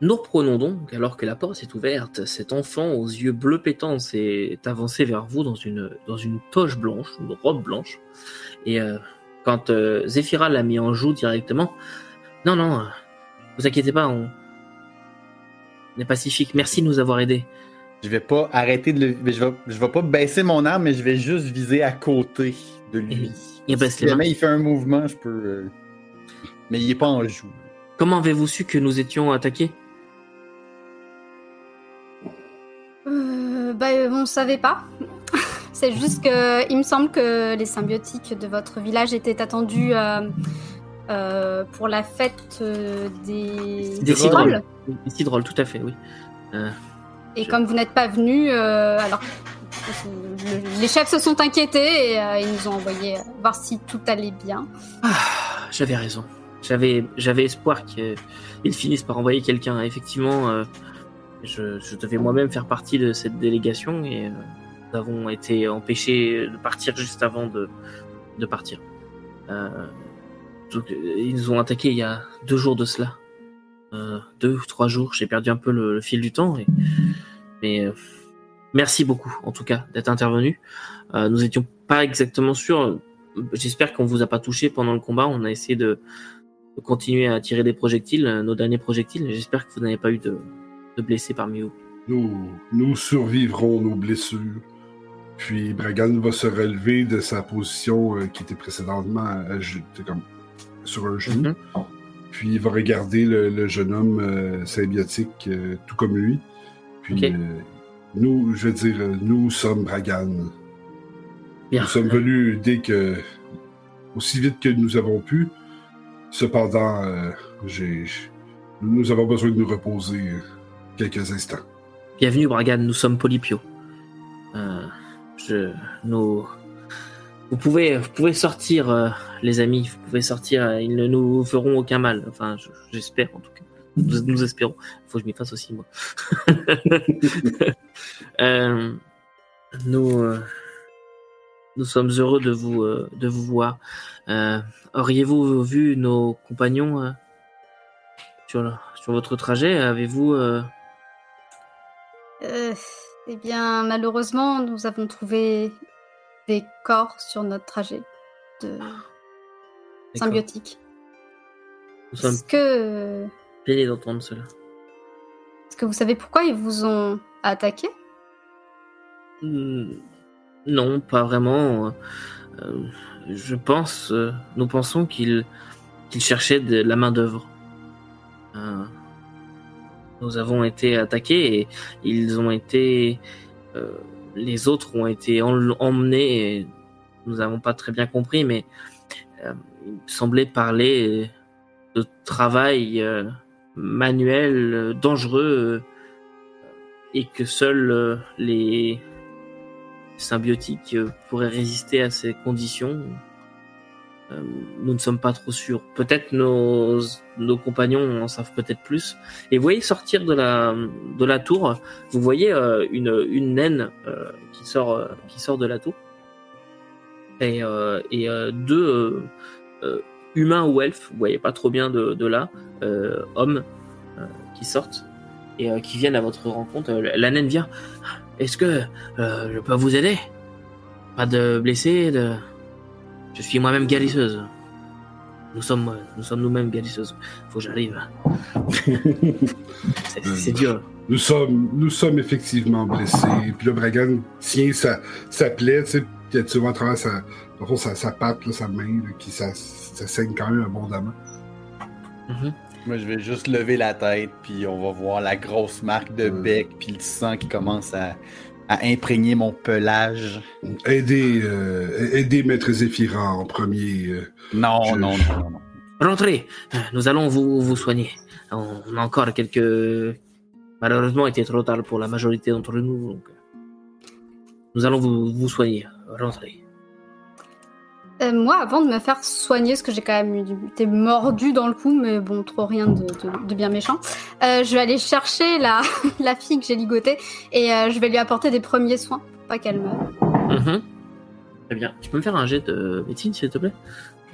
Nous reprenons donc, alors que la porte est ouverte, cet enfant aux yeux bleus pétants s'est avancé vers vous dans une, dans une toche blanche, une robe blanche. Et euh, quand euh, Zéphira l'a mis en joue directement, non, non, euh, vous inquiétez pas, on, on est pacifique. Merci de nous avoir aidés. Je vais pas arrêter de le. Je vais, je vais pas baisser mon arme, mais je vais juste viser à côté de lui. Il Si jamais il fait un mouvement, je peux. euh, Mais il est pas en joue. Comment avez-vous su que nous étions attaqués? Bah, on savait pas. C'est juste que il me semble que les symbiotiques de votre village étaient attendus euh, euh, pour la fête euh, des, Des trolls. C'est drôle, tout à fait, oui. Et comme vous n'êtes pas venu, alors le- les chefs se sont inquiétés et ils nous ont envoyé voir si tout allait bien. Ah, j'avais raison. J'avais, j'avais espoir qu'ils finissent par envoyer quelqu'un. Effectivement, je, devais moi-même faire partie de cette délégation et euh, nous avons été empêchés de partir juste avant de, partir. Euh, euh, ils nous ont attaqués il y a deux jours de cela. Deux ou trois jours. J'ai perdu un peu le, fil du temps. Mais merci beaucoup, en tout cas, d'être intervenu. Nous étions pas exactement sûrs. J'espère qu'on vous a pas touché pendant le combat. On a essayé de, continuer à tirer des projectiles, nos derniers projectiles. J'espère que vous n'avez pas eu de, de blessés parmi vous. Nous, nous survivrons nos blessures. Puis Bragan va se relever de sa position euh, qui était précédemment à- à- comme sur un genou. Mhm. Puis il va regarder le, le jeune homme euh, symbiotique euh, tout comme lui. Puis euh, nous, je veux dire, euh, nous sommes Bragan. Bien. Nous sommes venus dès que. aussi vite que nous avons pu. Cependant, euh, j'ai, nous avons besoin de nous reposer euh, quelques instants. Bienvenue, Bragan. Nous sommes Polypio. Euh, je, nous, vous pouvez, vous pouvez sortir, euh, les amis. Vous pouvez sortir. euh, Ils ne nous feront aucun mal. Enfin, je- j'espère en tout cas. Nous, nous espérons. Faut que je m'y fasse aussi moi. Nous, nous sommes heureux de vous, de vous voir. Auriez-vous vu nos compagnons sur, sur votre trajet? Avez-vous euh, eh bien, malheureusement, nous avons trouvé des corps sur notre trajet de symbiotiques. Nous sommes Est-ce que, peinés d'entendre cela. est-ce que vous savez pourquoi ils vous ont attaqué? Hmm, Non, pas vraiment. Euh, je pense, euh, nous pensons qu'ils qu'ils cherchaient de la main d'œuvre. Euh, nous avons été attaqués et ils ont été, euh, les autres ont été en- emmenés. Nous n'avons pas très bien compris, mais euh, il semblait parler de travail euh, manuel dangereux et que seuls les symbiotiques pourraient résister à ces conditions. Euh, nous ne sommes pas trop sûrs. Peut-être nos, nos compagnons en savent peut-être plus. Et vous voyez sortir de la, de la tour, vous voyez euh, une, une naine euh, qui, sort, qui sort de la tour. Et, et deux humains ou elfes, vous voyez pas trop bien de, de là, hommes qui sortent et qui viennent à votre rencontre. La naine vient. Est-ce que je peux vous aider? Pas de blessés de... Je suis moi-même guérisseuse. Nous sommes, euh, nous sommes nous-mêmes guérisseuses. Faut que j'arrive. c'est, c'est dur. Nous sommes, nous sommes effectivement blessés. Puis là, Bragan tient sa, sa plaie, tu sais, tu vois à travers sa, dans le fond, sa, sa patte, là, sa main, là, qui ça, ça saigne quand même abondamment. Mhm. Moi, je vais juste lever la tête, puis on va voir la grosse marque de Ouais. bec, puis le sang qui commence à, à imprégner mon pelage. Aider, euh, aider Maître Zéphira en premier. euh. Non, Je- non, non, non, non. Rentrez. Nous allons vous, vous soigner. On a encore quelques. Malheureusement, il était trop tard pour la majorité d'entre nous. donc, euh, Nous allons vous, vous soigner. Rentrez. Euh, Moi, avant de me faire soigner, parce que j'ai quand même été mordu dans le cou, mais bon, trop rien de, de- de bien méchant, euh, je vais aller chercher la, la fille que j'ai ligotée et euh, je vais lui apporter des premiers soins pour pas qu'elle meure. Mhm. Très bien. Tu peux me faire un jet de médecine, s'il te plaît?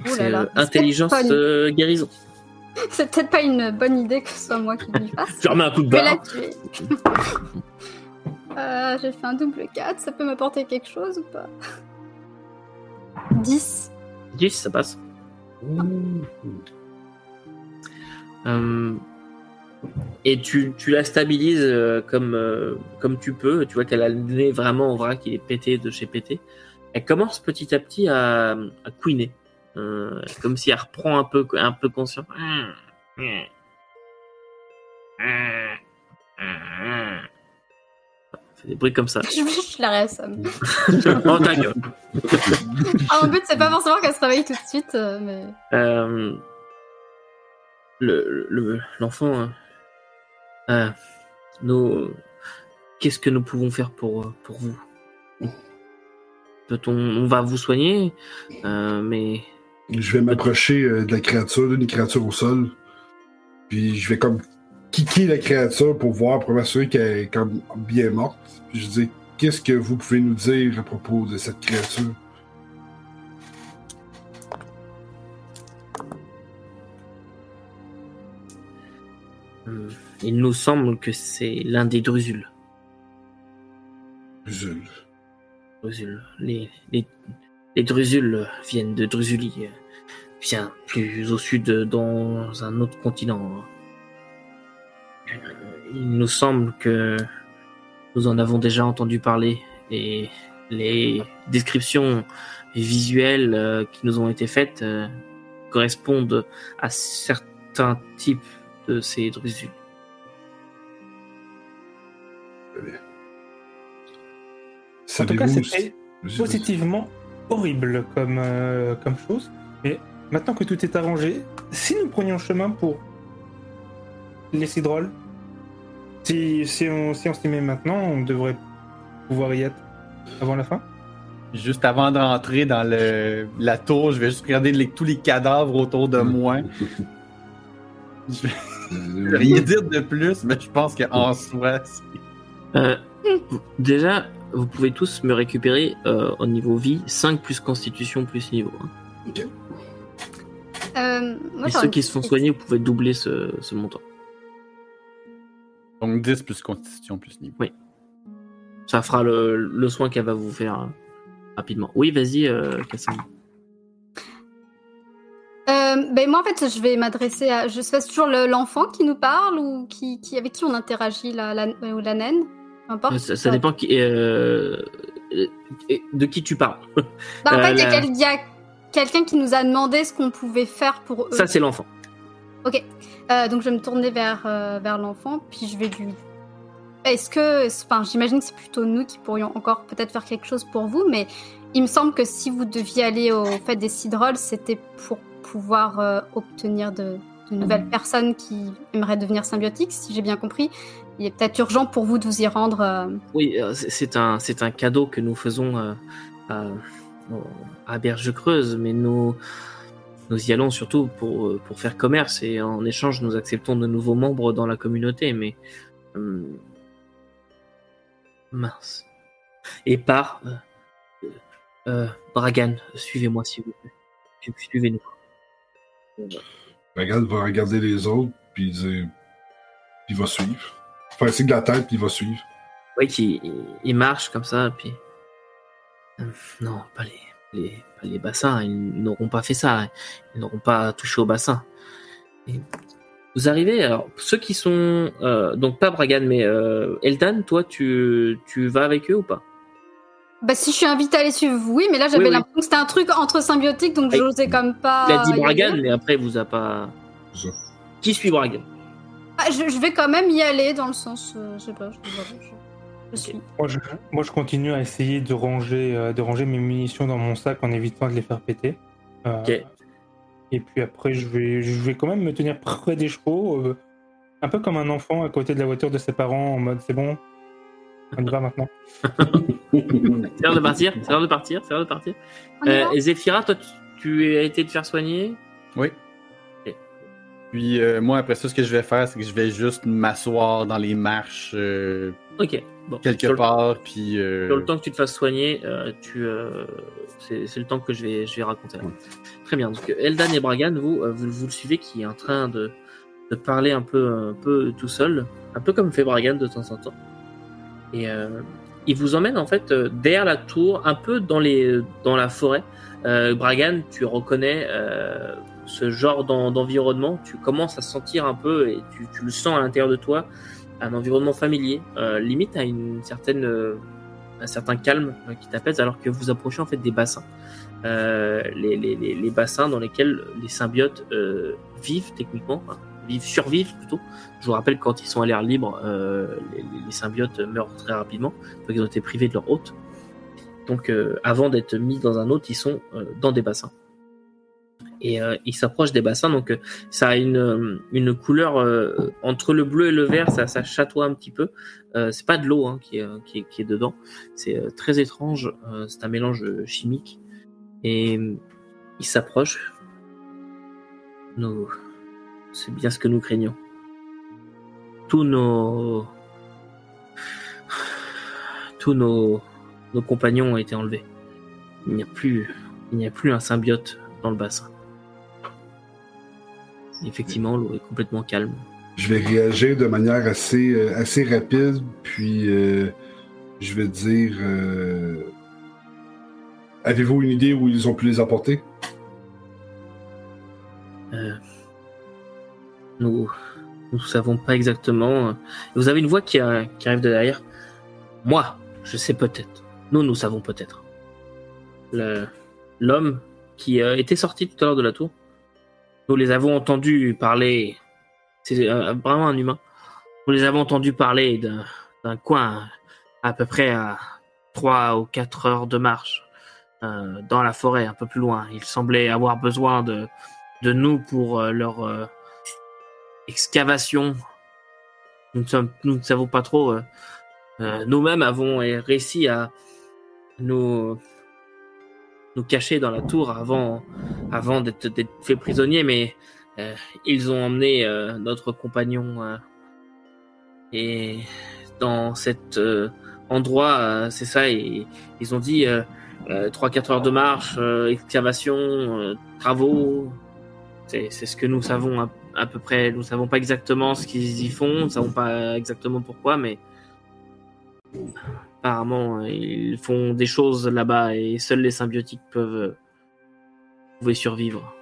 Ouh là C'est là, intelligence euh, guérison. C'est peut-être pas une bonne idée que ce soit moi qui lui fasse. Je remets un coup de Je vais la barre. tuer. Euh, J'ai fait un double 4, ça peut m'apporter quelque chose ou pas? 10. 10, ça passe. Euh, et tu, tu la stabilises euh, comme, euh, comme tu peux. Tu vois qu'elle a le nez vraiment en vrac, il est pété de chez pété. Elle commence petit à petit à, à couiner. Euh, comme si elle reprend un peu, un peu conscience. Des bruits comme ça. Je, je la réassomme. oh ta gueule. Ah, mon but, c'est pas forcément qu'elle se réveille tout de suite, euh, mais. Euh, le le- l'enfant. euh, euh, nous, qu'est-ce que nous pouvons faire pour pour vous? Peut-on, on va vous soigner, euh, mais Je vais m'approcher de la créature, d'une créature au sol. Puis je vais comme kicker la créature pour voir, pour m'assurer qu'elle est comme bien morte. Puis je dis, qu'est-ce que vous pouvez nous dire à propos de cette créature? il nous semble que c'est l'un des drusules. Zul. Drusules. Les, les, les drusules viennent de Drusulie, euh, bien plus au sud, euh, dans un autre continent. Euh, Il nous semble que nous en avons déjà entendu parler et les descriptions visuelles euh, qui nous ont été faites euh, correspondent à certains types de ces drusules. En tout cas, c'était positivement horrible comme, euh, comme chose. Mais maintenant que tout est arrangé, si nous prenions chemin pour les cidrolles, si, si on si on s'y met maintenant, on devrait pouvoir y être avant la fin. Juste avant de rentrer dans le, la tour, je vais juste regarder les- tous les cadavres autour de moi. Je vais rien dire de plus, mais je pense qu'en soi, c'est- Euh, déjà, vous pouvez tous me récupérer euh, au niveau vie 5 plus constitution plus niveau. hein. Euh, moi, Et ceux une qui se font soigner, vous pouvez doubler ce, ce montant. Donc 10 plus constitution plus niveau. Ça fera le, le soin qu'elle va vous faire euh, rapidement. Oui, vas-y, euh, Cassandre. Euh, ben moi en fait je vais m'adresser à je sais pas, c'est toujours le- l'enfant qui nous parle ou qui, qui avec qui on interagit la, la, ou la naine peu importe Euh, Ça, ça dépend qui, euh, euh, de qui tu parles. Bah, en Euh, fait il y a, la- quel- il y a quelqu'un qui nous a demandé ce qu'on pouvait faire pour eux Ça, c'est l'enfant. Ok. Euh, donc je vais me tourner vers euh, vers l'enfant puis je vais lui est-ce que enfin j'imagine que c'est plutôt nous qui pourrions encore peut-être faire quelque chose pour vous mais il me semble que si vous deviez aller au fait des cidrolles c'était pour pouvoir euh, obtenir de, nouvelles personnes qui aimeraient devenir symbiotiques si j'ai bien compris. Il est peut-être urgent pour vous de vous y rendre Oui, c'est- un, un cadeau que nous faisons à Berge Creuse, mais nous, nous y allons surtout pour, euh, pour faire commerce et en échange, nous acceptons de nouveaux membres dans la communauté. Mais hum, mince. Et par euh, euh, Bragan, suivez-moi s'il vous plaît. Su- Suivez-nous. Regarde va regarder les autres, puis. Il va suivre. Un signe de la tête, puis il va suivre. Oui, qui il, il marche comme ça, puis Euh, non, pas les, les, bassins. Ils n'auront pas fait ça. Ils n'auront pas touché au bassin. Et vous arrivez. Alors ceux qui sont euh, donc pas Bragan, mais euh, Eldan, toi, tu, tu vas avec eux ou pas? Bah si je suis invitée à les suivre oui mais là j'avais Oui, oui. l'impression que c'était un truc entre symbiotiques donc Ah, j'osais comme pas Il a dit. Bragan, mais après il vous a pas. Ça. Qui suit Bragan? Ah, je, je vais quand même y aller dans le sens euh, je sais pas je, Moi je, moi, je continue à essayer de ranger, euh, de ranger mes munitions dans mon sac en évitant de les faire péter. Euh, Ok. Et puis après, je vais, je vais quand même me tenir près des chevaux, euh, un peu comme un enfant à côté de la voiture de ses parents, en mode c'est bon, on y va maintenant. C'est l'heure de partir. C'est l'heure de partir. C'est l'heure de partir. Euh, et Zéphira, toi, tu, tu as été te faire soigner? Oui. Puis euh, moi, après ça, ce que je vais faire, c'est que je vais juste m'asseoir dans les marches euh, Ok. Bon. quelque Sur le- part, puis... euh, Sur le temps que tu te fasses soigner, euh, tu, c'est le temps que je vais, je vais raconter. Ouais. Très bien. Donc Eldan et Bragan, vous, vous, vous le suivez qui est en train de, de parler un peu, un peu tout seul, un peu comme fait Bragan de temps en temps. Et il vous emmène en fait derrière la tour, un peu dans les, dans la forêt. Bragan, tu reconnais ce genre d'en- d'environnement. Tu commences à sentir un peu et tu, le sens à l'intérieur de toi, un environnement familier, euh, limite à une certaine euh, un certain calme euh, qui t'apaise alors que vous approchez en fait des bassins. Les, bassins dans lesquels les symbiotes vivent techniquement, vivent, survivent plutôt. Je vous rappelle quand ils sont à l'air libre, les, les symbiotes meurent très rapidement, donc ils ont été privés de leur hôte. Donc avant d'être mis dans un hôte, ils sont dans des bassins. Et euh, ils s'approchent des bassins, donc euh, ça a une, euh, une couleur entre le bleu et le vert, ça, ça chatoie un petit peu. C'est pas de l'eau hein, qui, qui, qui est dedans. C'est très étrange. C'est un mélange chimique. Et il s'approche. Nous... C'est bien ce que nous craignons. Tous nos... Tous nos... Nos compagnons ont été enlevés. Il n'y a plus... Il n'y a plus un symbiote dans le bassin. Effectivement, l'eau est complètement calme. Je vais réagir de manière assez, euh, assez rapide, puis euh, je vais dire euh, Avez-vous une idée où ils ont pu les apporter? Nous nous savons pas exactement. Vous avez une voix qui, a- qui arrive de derrière. Moi, je sais peut-être. Nous, nous savons peut-être. L'homme qui euh, était sorti tout à l'heure de la tour. Nous les avons entendus parler. C'est euh, vraiment un humain. Nous les avons entendus parler d'un coin à peu près à 3 ou 4 heures de marche euh, dans la forêt, un peu plus loin. Ils semblaient avoir besoin de, de nous pour euh, leur excavation. Nous ne, sommes- nous ne savons pas trop. Nous-mêmes avons réussi à nous, nous cacher dans la tour avant, avant d'être faits prisonniers, mais euh, ils ont emmené euh, notre compagnon euh, et dans cet endroit, c'est ça, et ils ont dit euh, 3-4 heures de marche, excavation, travaux. C'est ce que nous savons à, à peu près. Nous savons pas exactement ce qu'ils y font, nous savons pas exactement pourquoi, mais apparemment euh, ils font des choses là-bas et seuls les symbiotiques peuvent euh, survivre.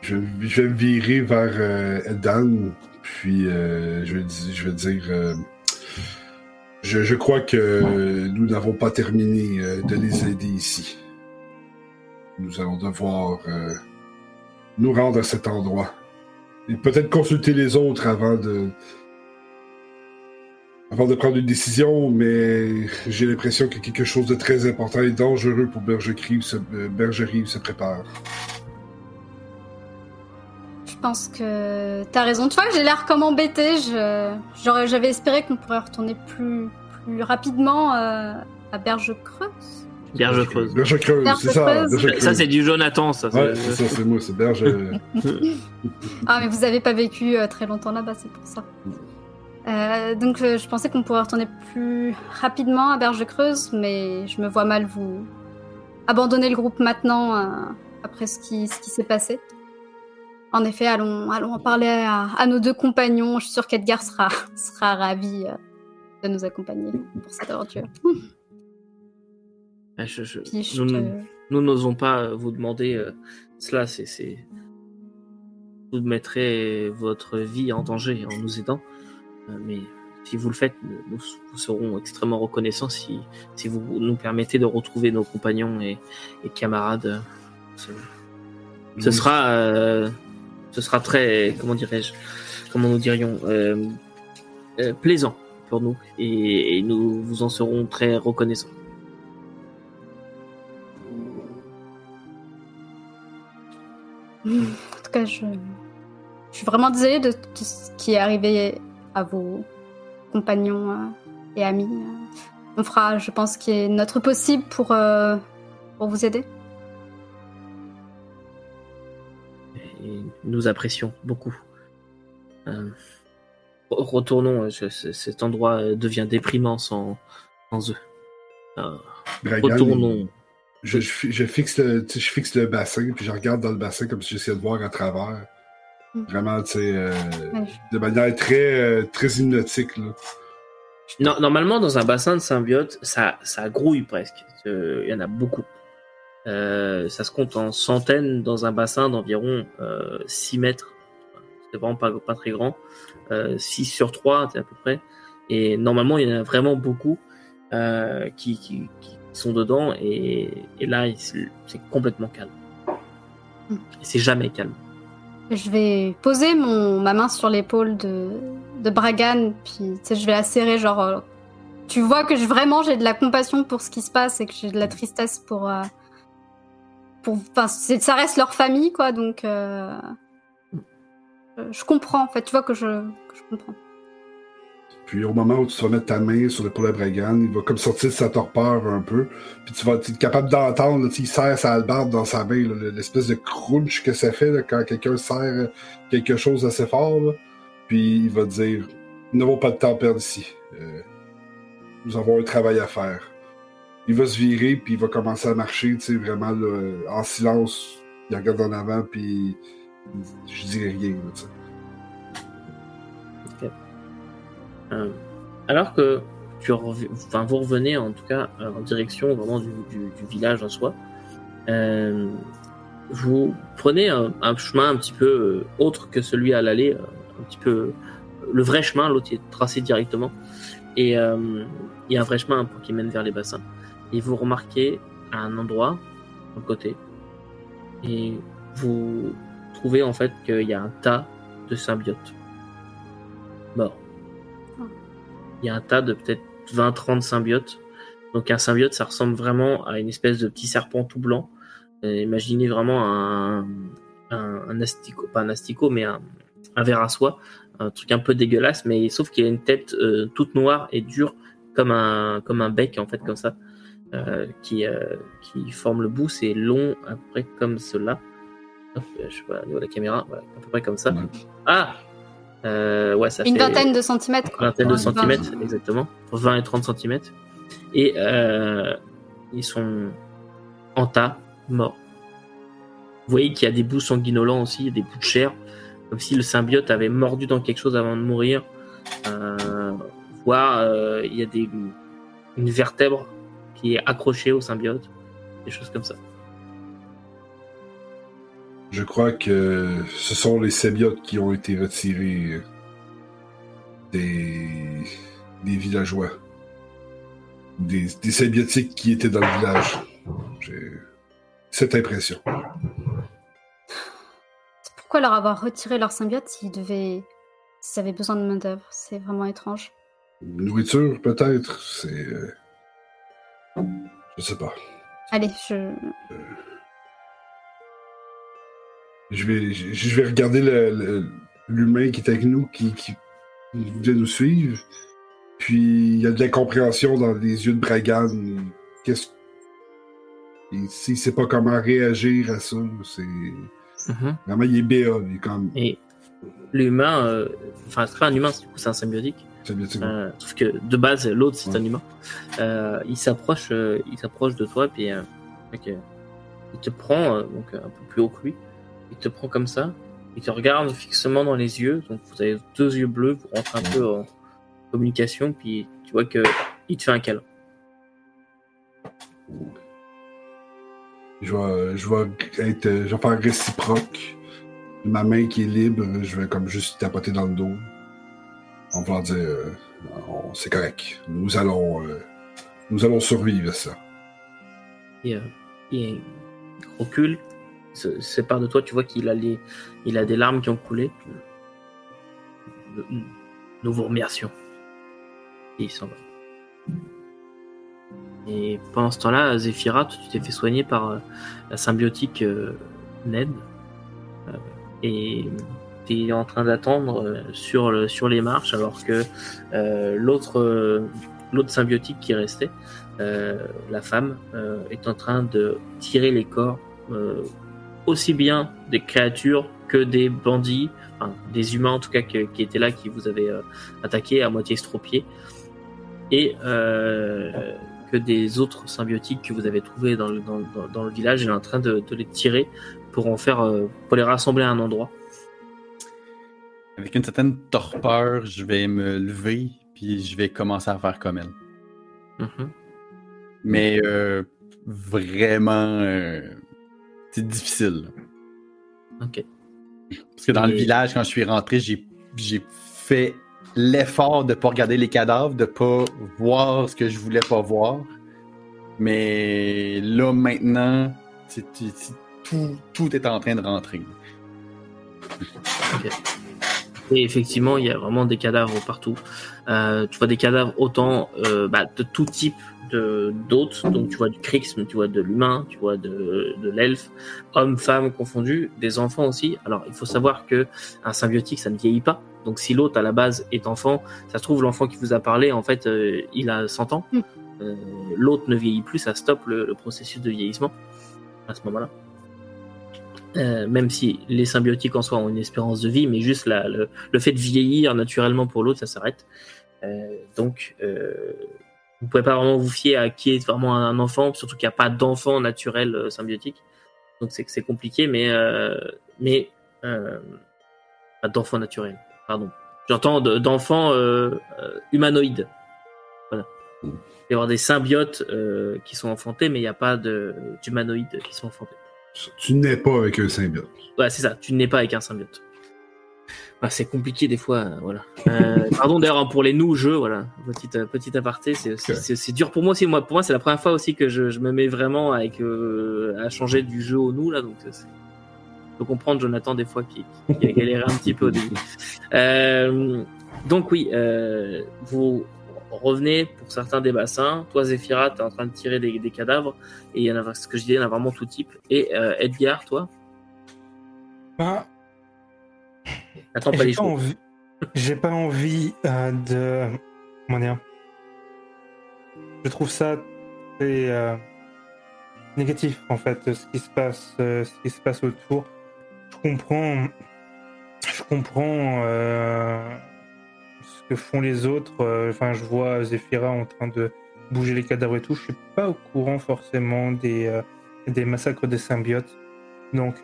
Je, vais me virer vers euh, Eldan, puis euh, je, vais, je dire je, je crois que nous n'avons pas terminé de les aider ici. Nous allons devoir nous rendre à cet endroit. Peut-être consulter les autres avant de. Avant de prendre une décision, mais j'ai l'impression que quelque chose de très important et dangereux pour Bergerive se, euh, se prépare. Je pense que t'as raison. Tu vois j'ai l'air comme j'aurais- J'avais espéré qu'on pourrait retourner plus, plus rapidement euh, à Berge Creuse. Berge creuse. Berge Creuse, c'est ça. Ça c'est du Jonathan, ça. Ouais, c'est- ça, c'est moi, c'est Berge. euh, Ah, mais vous avez pas vécu euh, très longtemps là-bas, c'est pour ça. Euh, donc je, je pensais qu'on pourrait retourner plus rapidement à Berge Creuse, mais je me vois mal vous abandonner le groupe maintenant euh, après ce qui, ce qui s'est passé. En effet, allons, allons en parler à, à nos deux compagnons. Je suis sûre qu'Edgar sera, sera ravi euh, de nous accompagner pour cette aventure. Ouais, je- je- Puis je nous- te- nous n'osons pas euh, vous demander euh, cela. C'est, vous mettrez votre vie en danger en nous aidant. Euh, mais si vous le faites, nous, nous serons extrêmement reconnaissants si, si vous nous permettez de retrouver nos compagnons et, et camarades. Ce, ce sera, euh, ce sera très, comment dirais-je, comment nous dirions, euh, euh, plaisant pour nous et, et nous vous en serons très reconnaissants. En tout cas, je, suis vraiment désolée de tout ce qui est arrivé à vos compagnons euh, et amis. Euh, on fera, je pense, qui est notre possible pour, euh, pour vous aider. Nous apprécions beaucoup. Retournons, cet endroit devient déprimant sans eux. Retournons je, je fi- je fixe le, je fixe le bassin, puis je regarde dans le bassin comme si j'essayais de voir à travers. Mm. Vraiment, tu sais, euh, de manière très, euh, très hypnotique. Là. Non, normalement, dans un bassin de symbiote, ça, ça grouille presque. Euh, Il y en a beaucoup. Euh, ça se compte en centaines dans un bassin d'environ euh, 6 mètres. C'est vraiment pas, pas très grand. Euh, 6 sur 3, c'est à peu près. Et normalement, il y en a vraiment beaucoup euh, qui, qui, qui sont dedans. Et, et là, c'est complètement calme. Hmm. Et c'est jamais calme. Je vais poser mon, ma main sur l'épaule de, de Bragan, puis je vais la serrer, genre. euh, tu vois que je, vraiment j'ai de la compassion pour ce qui se passe et que j'ai de la tristesse pour. euh, pour ça reste leur famille, quoi, donc. euh, je- je comprends, en fait, tu vois que je, que je comprends. Puis au moment où tu vas mettre ta main sur l'épaule à Bragan, il va comme sortir de sa torpeur un peu. Puis tu vas être capable d'entendre, il serre sa hallebarde dans sa main, l'espèce de crunch que ça fait là, quand quelqu'un serre quelque chose assez fort. là. Puis il va dire Nous n'avons pas de temps à perdre ici. Euh, nous avons un travail à faire. Il va se virer, puis il va commencer à marcher, tu sais, vraiment là, en silence. Il regarde en avant, puis je dis rien. là, Euh, alors que tu enfin, vous revenez en tout cas euh, en direction vraiment du, du- du village en soi, euh, vous prenez un, un chemin un petit peu euh, autre que celui à l'aller, euh, un petit peu le vrai chemin, l'autre est tracé directement, et il y a un vrai chemin qui mène vers les bassins. Et vous remarquez à un endroit, de côté, et vous trouvez en fait qu'il y a un tas de symbiotes Il y a un tas de peut-être 20-30 symbiotes. Donc un symbiote, ça ressemble vraiment à une espèce de petit serpent tout blanc. Euh, imaginez vraiment un, un, un asticot, pas un asticot, mais un, un ver à soie, un truc un peu dégueulasse, mais sauf qu'il a une tête euh, toute noire et dure comme un comme un bec en fait comme ça, euh, qui euh, qui forme le bout. C'est long à peu près comme cela. Hop, je sais pas au niveau de la caméra, voilà, à peu près comme ça. Ah, ouais, ça Une fait vingtaine de centimètres, quoi. vingtaine de centimètres, exactement. Entre 20 et 30 centimètres. Et euh, ils sont en tas, morts. Vous voyez qu'il y a des bouts sanguinolents aussi, des bouts de chair, comme si le symbiote avait mordu dans quelque chose avant de mourir. Euh, voire euh, il y a des, une vertèbre qui est accrochée au symbiote, des choses comme ça. Je crois que ce sont les symbiotes qui ont été retirés des, des villageois. Des, des symbiotiques qui étaient dans le village. J'ai cette impression. Pourquoi leur avoir retiré leur symbiote s'ils devaient. s'ils avaient besoin de main-d'œuvre? C'est vraiment étrange. Nourriture, peut-être? C'est. euh, Je sais pas. Allez, je. Je vais, je je vais regarder l'humain qui est avec nous, qui, qui vient nous suivre. Puis il y a de l'incompréhension dans les yeux de Bragan. Qu'est-ce il, il sait pas comment réagir à ça. C'est vraiment il est BA, il est comme Et l'humain, euh, enfin c'est pas un humain, du coup c'est un symbiotique. symbiotique. Euh, sauf que de base, l'autre c'est Ouais. un humain. Euh, il s'approche, euh, il s'approche de toi, puis il te prend donc un peu plus haut que lui. Il te prend comme ça. Il te regarde fixement dans les yeux. Donc vous avez deux yeux bleus. Vous rentrez un peu en communication, puis tu vois que il te fait un câlin. Je vais, je vais être, je vais faire réciproque. Ma main qui est libre, je vais comme juste tapoter dans le dos. On va dire, euh, c'est correct. Nous allons, euh, nous allons survivre à ça. Euh, il recule, se sépare de toi. Tu vois qu'il a les, il a des larmes qui ont coulé. Nous- vous remercions. Et il s'en va. Et pendant ce temps-là, Zephyra, toi, tu t'es fait soigner par euh, la symbiotique euh, Ned. Euh, et tu es en train d'attendre sur, le, sur les marches alors que l'autre l'autre symbiotique qui restait, la femme, est en train de tirer les corps aussi bien des créatures que des bandits, enfin, des humains en tout cas qui étaient là, qui vous avaient euh, attaqué à moitié estropié, et euh, que des autres symbiotiques que vous avez trouvés dans le, dans, dans- dans le village. Il est en train de, de les tirer pour en faire, euh, pour les rassembler à un endroit. Avec une certaine torpeur, je vais me lever, puis je vais commencer à faire comme elle. Mhm. Mais vraiment, c'est difficile. Ok. Parce que dans le village, quand je suis rentré, j'ai j'ai fait l'effort de pas regarder les cadavres, de pas voir ce que je voulais pas voir. Mais là, maintenant, c'est- c'est- c'est- tout, tout est en train de rentrer. Et effectivement, il y a vraiment des cadavres partout. Euh, tu vois des cadavres autant euh, bah, de tout type de d'autres. Donc tu vois du Krixm, tu vois de l'humain, tu vois de, de l'elfe, hommes, femmes confondus, des enfants aussi. Alors il faut savoir que un symbiotique, ça ne vieillit pas. Donc si l'autre à la base est enfant, ça se trouve l'enfant qui vous a parlé, en fait, euh, il a 100 ans. Mm. Euh, l'autre ne vieillit plus, ça stoppe le, le processus de vieillissement à ce moment-là. Euh, même si les symbiotiques en soi ont une espérance de vie, mais juste la, le, le fait de vieillir naturellement pour l'autre, ça s'arrête. Euh, donc, euh, vous pouvez pas vraiment vous fier à qui est vraiment un enfant, surtout qu'il n'y a pas d'enfant naturel euh, symbiotique. Donc c'est c'est compliqué, mais euh, mais euh, pas d'enfant naturel. Pardon. J'entends de- d'enfants humanoïdes. Voilà. Il peut y avoir des symbiotes qui sont enfantés, mais il n'y a pas de- d'humanoïdes qui sont enfantés. Tu n'es pas avec un symbiote. Ouais, c'est ça. Tu n'es pas avec un symbiote. Bah, c'est compliqué des fois, euh, voilà. Euh, pardon d'ailleurs hein, pour les nous jeux, voilà. Petite euh, petite aparté, c'est dur pour moi aussi. Moi, pour moi, c'est la première fois aussi que je, je me mets vraiment avec euh, à changer du jeu au nous là, donc peux comprendre Jonathan des fois qui, qui a galéré un petit peu au début. Donc oui, vous revenez pour certains des bassins. Toi, Zephyra, t'es en train de tirer des, des cadavres et il y en a ce que je disais, il y en a vraiment tout type. Et euh, Edgar, toi, Bah, attends pas les pas choses. envie, j'ai pas envie euh, de. Comment dire? Je trouve ça très euh, négatif en fait, ce qui se passe, ce qui se passe autour. Je comprends, je comprends ce que font les autres. euh, Enfin, je vois Zephyra en train de bouger les cadavres et tout. Je suis pas au courant forcément des euh, des massacres des symbiotes. Donc,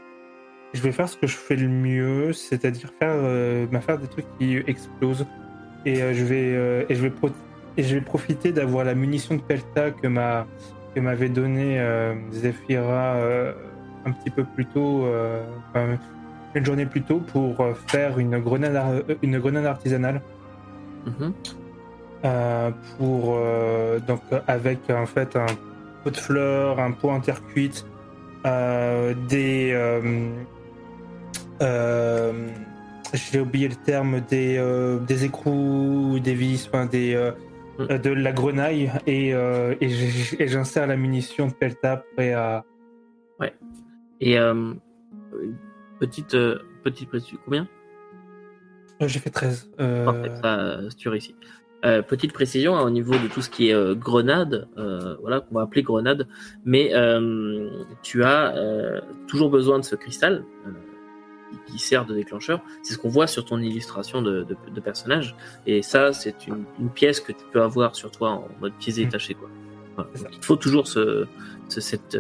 je vais faire ce que je fais le mieux, c'est-à-dire faire, euh, bah, des trucs qui explosent. Et euh, je vais, et je vais, je vais profiter d'avoir la munition de Pelta que m'a, que m'avait donné Zephyra un petit peu plus tôt, une journée plus tôt, pour faire une grenade, une grenade artisanale. Mhm. Euh, pour euh, donc avec en fait un pot de fleurs, un pot intercuite, euh, des j'ai oublié le terme des euh, des écrous, des vis, enfin des euh, Mm. euh, de la grenaille et euh, et et j'insère la munition de Pelta prêt à Et euh, petite petite précision, combien? J'ai fait 13. Euh, Parfait, ça, euh, tu réussis. Euh, petite précision hein, au niveau de tout ce qui est euh, grenade, euh, voilà qu'on va appeler grenade, mais tu as toujours besoin de ce cristal qui sert de déclencheur. C'est ce qu'on voit sur ton illustration de, de, de personnage, et ça c'est une, une pièce que tu peux avoir sur toi en mode pièce Mm. détachée quoi. Voilà. Il faut toujours ce, ce cette,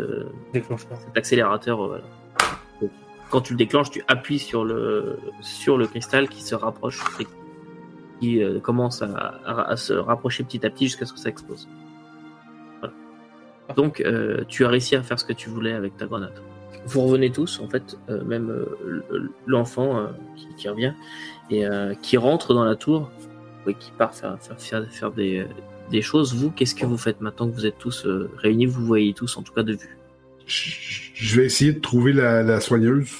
déclencheur. cet accélérateur. voilà. Quand tu le déclenches, tu appuies sur le, sur le cristal qui se rapproche qui euh, commence à, se rapprocher petit à petit jusqu'à ce que ça explose. Donc, euh, tu as réussi à faire ce que tu voulais avec ta grenade. Vous revenez tous, en fait, euh, même l'enfant qui, revient et qui rentre dans la tour et qui part faire, faire, faire, des, des choses. Vous, qu'est-ce que vous faites maintenant que vous êtes tous réunis? Vous voyez tous, en tout cas de vue. Je vais essayer de trouver la, la soigneuse.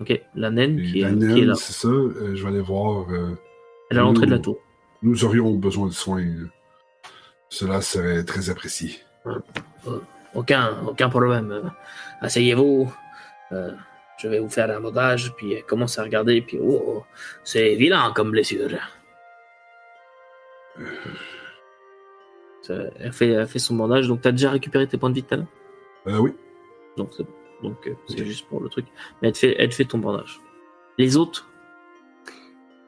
Ok, la naine qui la est, qui est naine, là. c'est ça. Euh, je vais aller voir. euh, Elle est à l'entrée de la tour. nous aurions besoin de soins. Cela serait très apprécié. Aucun, aucun problème. Euh, Asseyez-vous. Euh, je vais vous faire un bandage, puis commence à regarder, puis oh, oh, c'est vilain comme blessure. Elle fait, elle fait son bandage, donc t'as déjà récupéré tes points de vie tout à l'heure? Euh, oui. Donc c'est bon. Donc, euh, c'est Ok. juste pour le truc. Mais elle te, fait, elle te fait ton bandage. Les autres?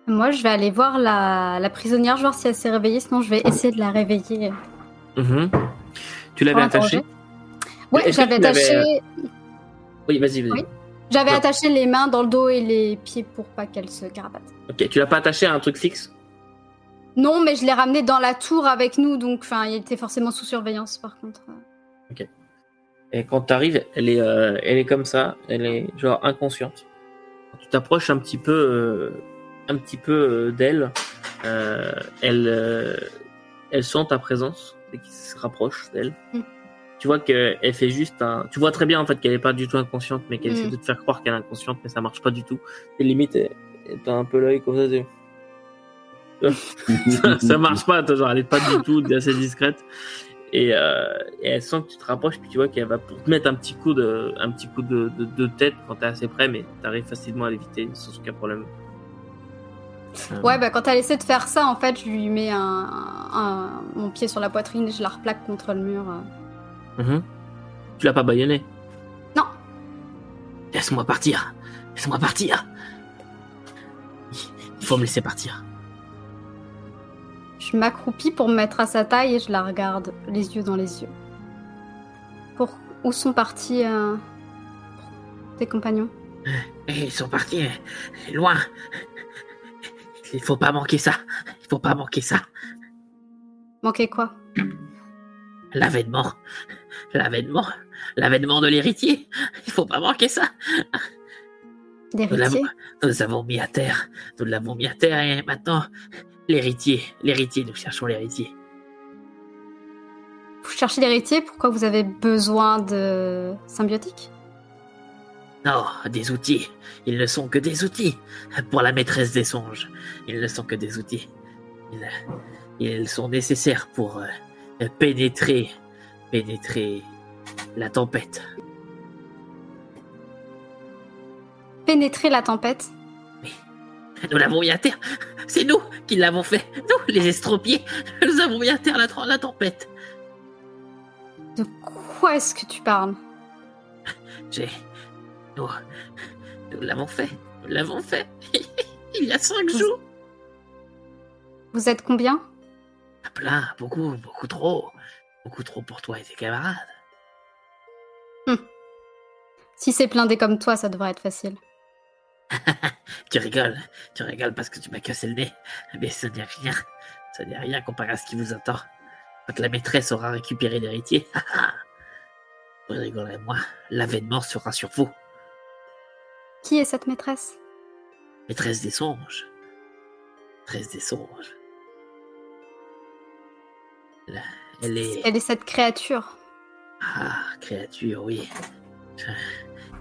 Moi, je vais aller voir la, la prisonnière, voir si elle s'est réveillée. Sinon, je vais essayer de la réveiller. Mhm. Tu l'avais Pour attaché l'interroger. Ouais, Est-ce que j'avais attaché, Oui, vas-y, vas-y. Oui. j'avais attaché les mains dans le dos et les pieds pour pas qu'elle se carapate. Ok, tu l'as pas attaché à un truc fixe? Non, mais je l'ai ramené dans la tour avec nous, donc enfin, il était forcément sous surveillance par contre. Et quand t'arrives, elle est, euh, elle est comme ça, elle est genre inconsciente. Quand tu t'approches un petit peu, euh, un petit peu euh, d'elle, euh, elle, euh, elle sent ta présence et qui se rapproche d'elle. Mm. Tu vois qu'elle fait juste un. Tu vois très bien en fait qu'elle est pas du tout inconsciente, mais qu'elle Mm. essaie de te faire croire qu'elle est inconsciente, mais ça marche pas du tout. Et limite, t'as un peu l'œil comme ça. c'est- ça, ça marche pas, genre elle est pas du tout assez discrète. Et, euh, et elle sent que tu te rapproches, puis tu vois qu'elle va pour te mettre un petit coup de, un petit coup de, de, de tête quand t'es assez près, mais t'arrives facilement à l'éviter sans aucun problème. Euh, Ouais, bah quand elle essaie de faire ça, en fait, je lui mets un, un- mon pied sur la poitrine et je la replaque contre le mur. euh. mhm. Tu l'as pas baïonné Non. Laisse-moi partir. Laisse-moi partir. Il faut me laisser partir. Je m'accroupis pour me mettre à sa taille et je la regarde les yeux dans les yeux. Pour où sont partis euh, tes compagnons? Ils sont partis loin. Il faut pas manquer ça. Il faut pas manquer ça. Manquait quoi? L'avènement. L'avènement. L'avènement de l'héritier. Il faut pas manquer ça. Nous L'héritier nous avons mis à terre. Nous l'avons mis à terre et maintenant, l'héritier. L'héritier, nous cherchons l'héritier. Vous cherchez l'héritier Pourquoi vous avez besoin de symbiotiques? Non, des outils. Ils ne sont que des outils. Pour la maîtresse des songes. Ils ne sont que des outils. Ils, ils sont nécessaires pour euh, pénétrer, pénétrer la tempête. Pénétrer la tempête Nous l'avons mis à terre. C'est nous qui l'avons fait. Nous, les estropiés. Nous avons mis à terre la, la tempête. De quoi est-ce que tu parles? J'ai. Nous. Nous l'avons fait. Nous l'avons fait. Il y a cinq jours. Vous êtes combien? Plein, beaucoup, beaucoup trop. Beaucoup trop pour toi et tes camarades. Si c'est blindé comme toi, ça devrait être facile. Tu rigoles. Tu rigoles parce que tu m'as cassé le nez. Mais ce n'est rien. Ce n'est rien comparé à ce qui vous attend. Quand la maîtresse aura récupéré l'héritier. Vous rigolerez moi. L'avènement sera sur vous. Qui est cette maîtresse? Maîtresse des songes. Maîtresse des songes. Là, elle est. Elle est cette créature. Ah, créature, oui.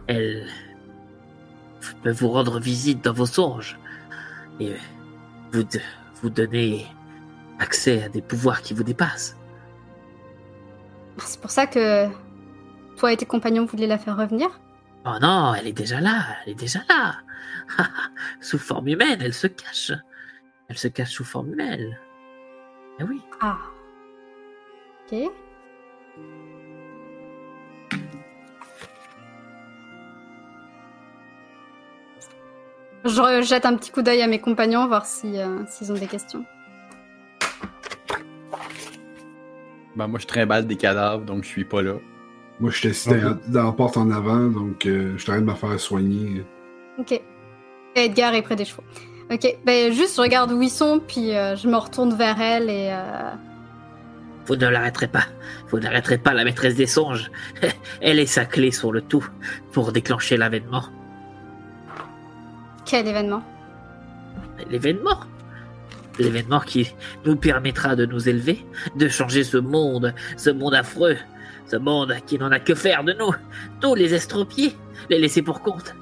Elle peut vous rendre visite dans vos songes et vous, vous donner accès à des pouvoirs qui vous dépassent. C'est pour ça que toi et tes compagnons voulaient la faire revenir Oh non, elle est déjà là, elle est déjà là. sous forme humaine, elle se cache. Elle se cache sous forme humaine. Eh oui. Ah. Ok. Je jette un petit coup d'œil à mes compagnons, voir si, euh, s'ils ont des questions. Ben, moi, je trimballe des cadavres, donc je suis pas là. Moi, j'étais assis dans, dans la porte en avant, donc euh, je suis en train de me faire soigner. Ok. Et Edgar est près des chevaux. Ok, ben juste je regarde où ils sont, puis euh, je me retourne vers elle et... euh, Vous ne l'arrêterez pas. Vous n'arrêterez pas la maîtresse des songes. Elle est sa clé sur le tout pour déclencher l'avènement. Quel événement L'événement. L'événement qui nous permettra de nous élever, de changer ce monde, ce monde affreux, ce monde qui n'en a que faire de nous, tous les estropiés, les laisser pour compte.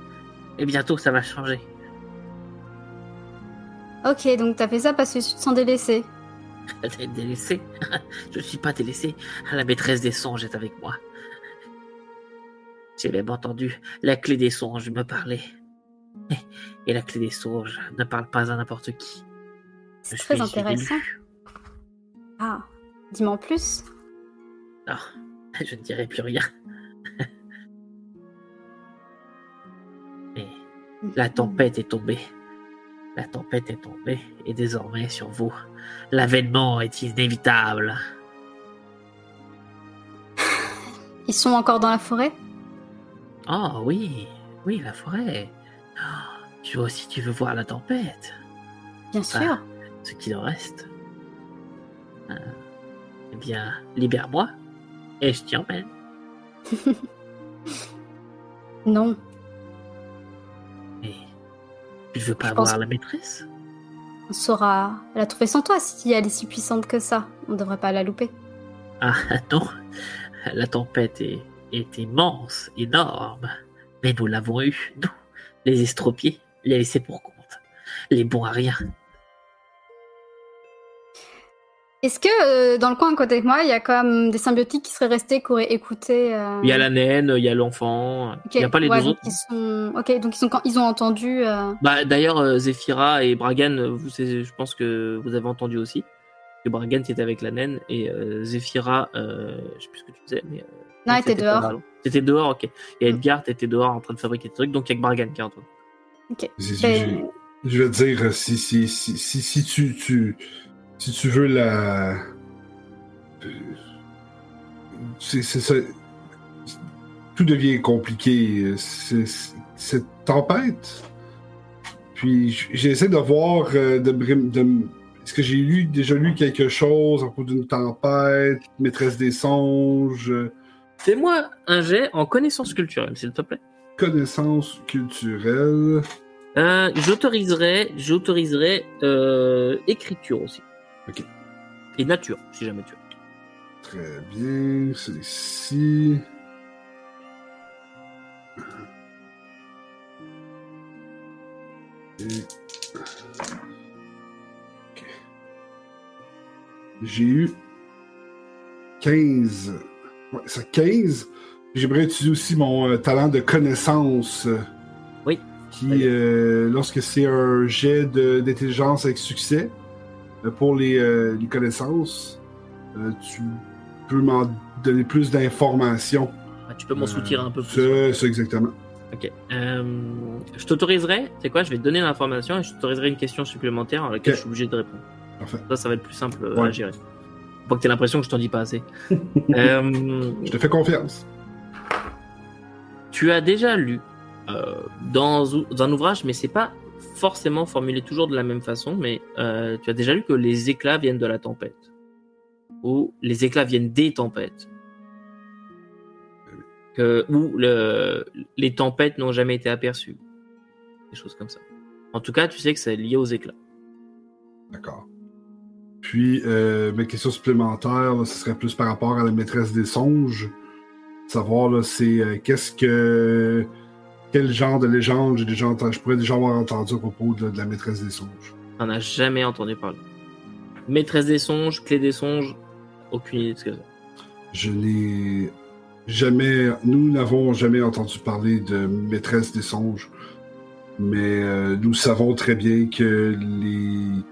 Et bientôt ça va changer. Ok, donc t'as fait ça parce que tu te sens délaissé. Délaissé Je ne suis pas délaissé. La maîtresse des songes est avec moi. J'ai même entendu la clé des songes me parler. Et la clé des songes ne parle pas à n'importe qui. C'est très intéressant. Ah, dis-moi en plus. Non, je ne dirai plus rien. La tempête est tombée. La tempête est tombée et désormais sur vous, l'avènement est inévitable. Ils sont encore dans la forêt? Oh oui, oui, la forêt. Oh, tu aussi, tu veux voir la tempête Bien sûr. Ce qu'il en reste. Euh, eh bien, libère-moi et je t'y emmène. Non. Mais tu veux pas Je pense- voir la maîtresse? On saura la trouver sans toi si elle est si puissante que ça. On devrait pas la louper. Ah non, la tempête est, est immense, énorme. Mais nous l'avons eu, nous, les estropiés, les laissés pour compte, les bons à rien. Est-ce que euh, dans le coin à côté de moi, il y a quand même des symbiotiques qui seraient restés, qui auraient écouté euh, Il y a la naine, il y a l'enfant, il n'y a pas les ouais, deux donc autres. Ils sont... Ok, donc ils, sont... quand- ils ont entendu. euh, Bah, D'ailleurs, euh, Zephyra et Bragan, vous, je pense que vous avez entendu aussi. Que Bragan était avec la naine et euh, Zephyra, euh, je sais plus ce que tu faisais, mais. Non, elle était c'était pas dehors. T'étais dehors, ok. Et. Edgar, t'étais dehors en train de fabriquer des trucs, donc il y a que Bragan qui a entendu. C'est- Ben- Je je vais te dire, si, si, si, si, si tu, tu, si tu veux la. C'est c'est ça. Tout devient compliqué. Cette tempête. Puis j'essaie de voir. euh, De, de, est-ce que j'ai lu, déjà lu quelque chose à propos d'une tempête, maîtresse des songes, euh, Fais-moi un jet en connaissance culturelle, s'il te plaît. connaissances culturelles. Euh, j'autoriserai, j'autoriserai euh, écriture aussi. Ok. Et nature, si jamais tu veux. Très bien, c'est ici. Et- Ok. J'ai eu 15. C'est 15. J'aimerais utiliser aussi mon euh, talent de connaissance. Oui. Qui, euh, lorsque c'est un jet d'intelligence avec succès, euh, pour les, les connaissances, tu peux m'en donner plus d'informations. Ah, tu peux m'en soutirer un peu plus. C'est exactement. Ok. Euh, je t'autoriserai, c'est quoi Je vais te donner l'information et je t'autoriserai une question supplémentaire à laquelle je suis obligé de répondre. Parfait. Ça, ça va être plus simple Ouais. à gérer. Pas que tu l'impression que je t'en dis pas assez. Euh, Je te fais confiance. tu as déjà lu euh, dans, dans un ouvrage, mais c'est pas forcément formulé toujours de la même façon, mais euh, tu as déjà lu que les éclats viennent de la tempête. Ou les éclats viennent des tempêtes. Que, ou le, les tempêtes n'ont jamais été aperçues. Des choses comme ça. En tout cas, tu sais que c'est lié aux éclats. D'accord. Puis, euh, mes questions supplémentaires, là, ce serait plus par rapport à la maîtresse des songes. Savoir, là, c'est euh, qu'est-ce que. Quel genre de légende j'ai déjà entendu, je pourrais déjà avoir entendu à propos de, de la maîtresse des songes. On n'a jamais entendu parler. Maîtresse des songes, clé des songes, aucune idée de ce que c'est. Je n'ai jamais. Nous n'avons jamais entendu parler de maîtresse des songes. Mais euh, nous savons très bien que les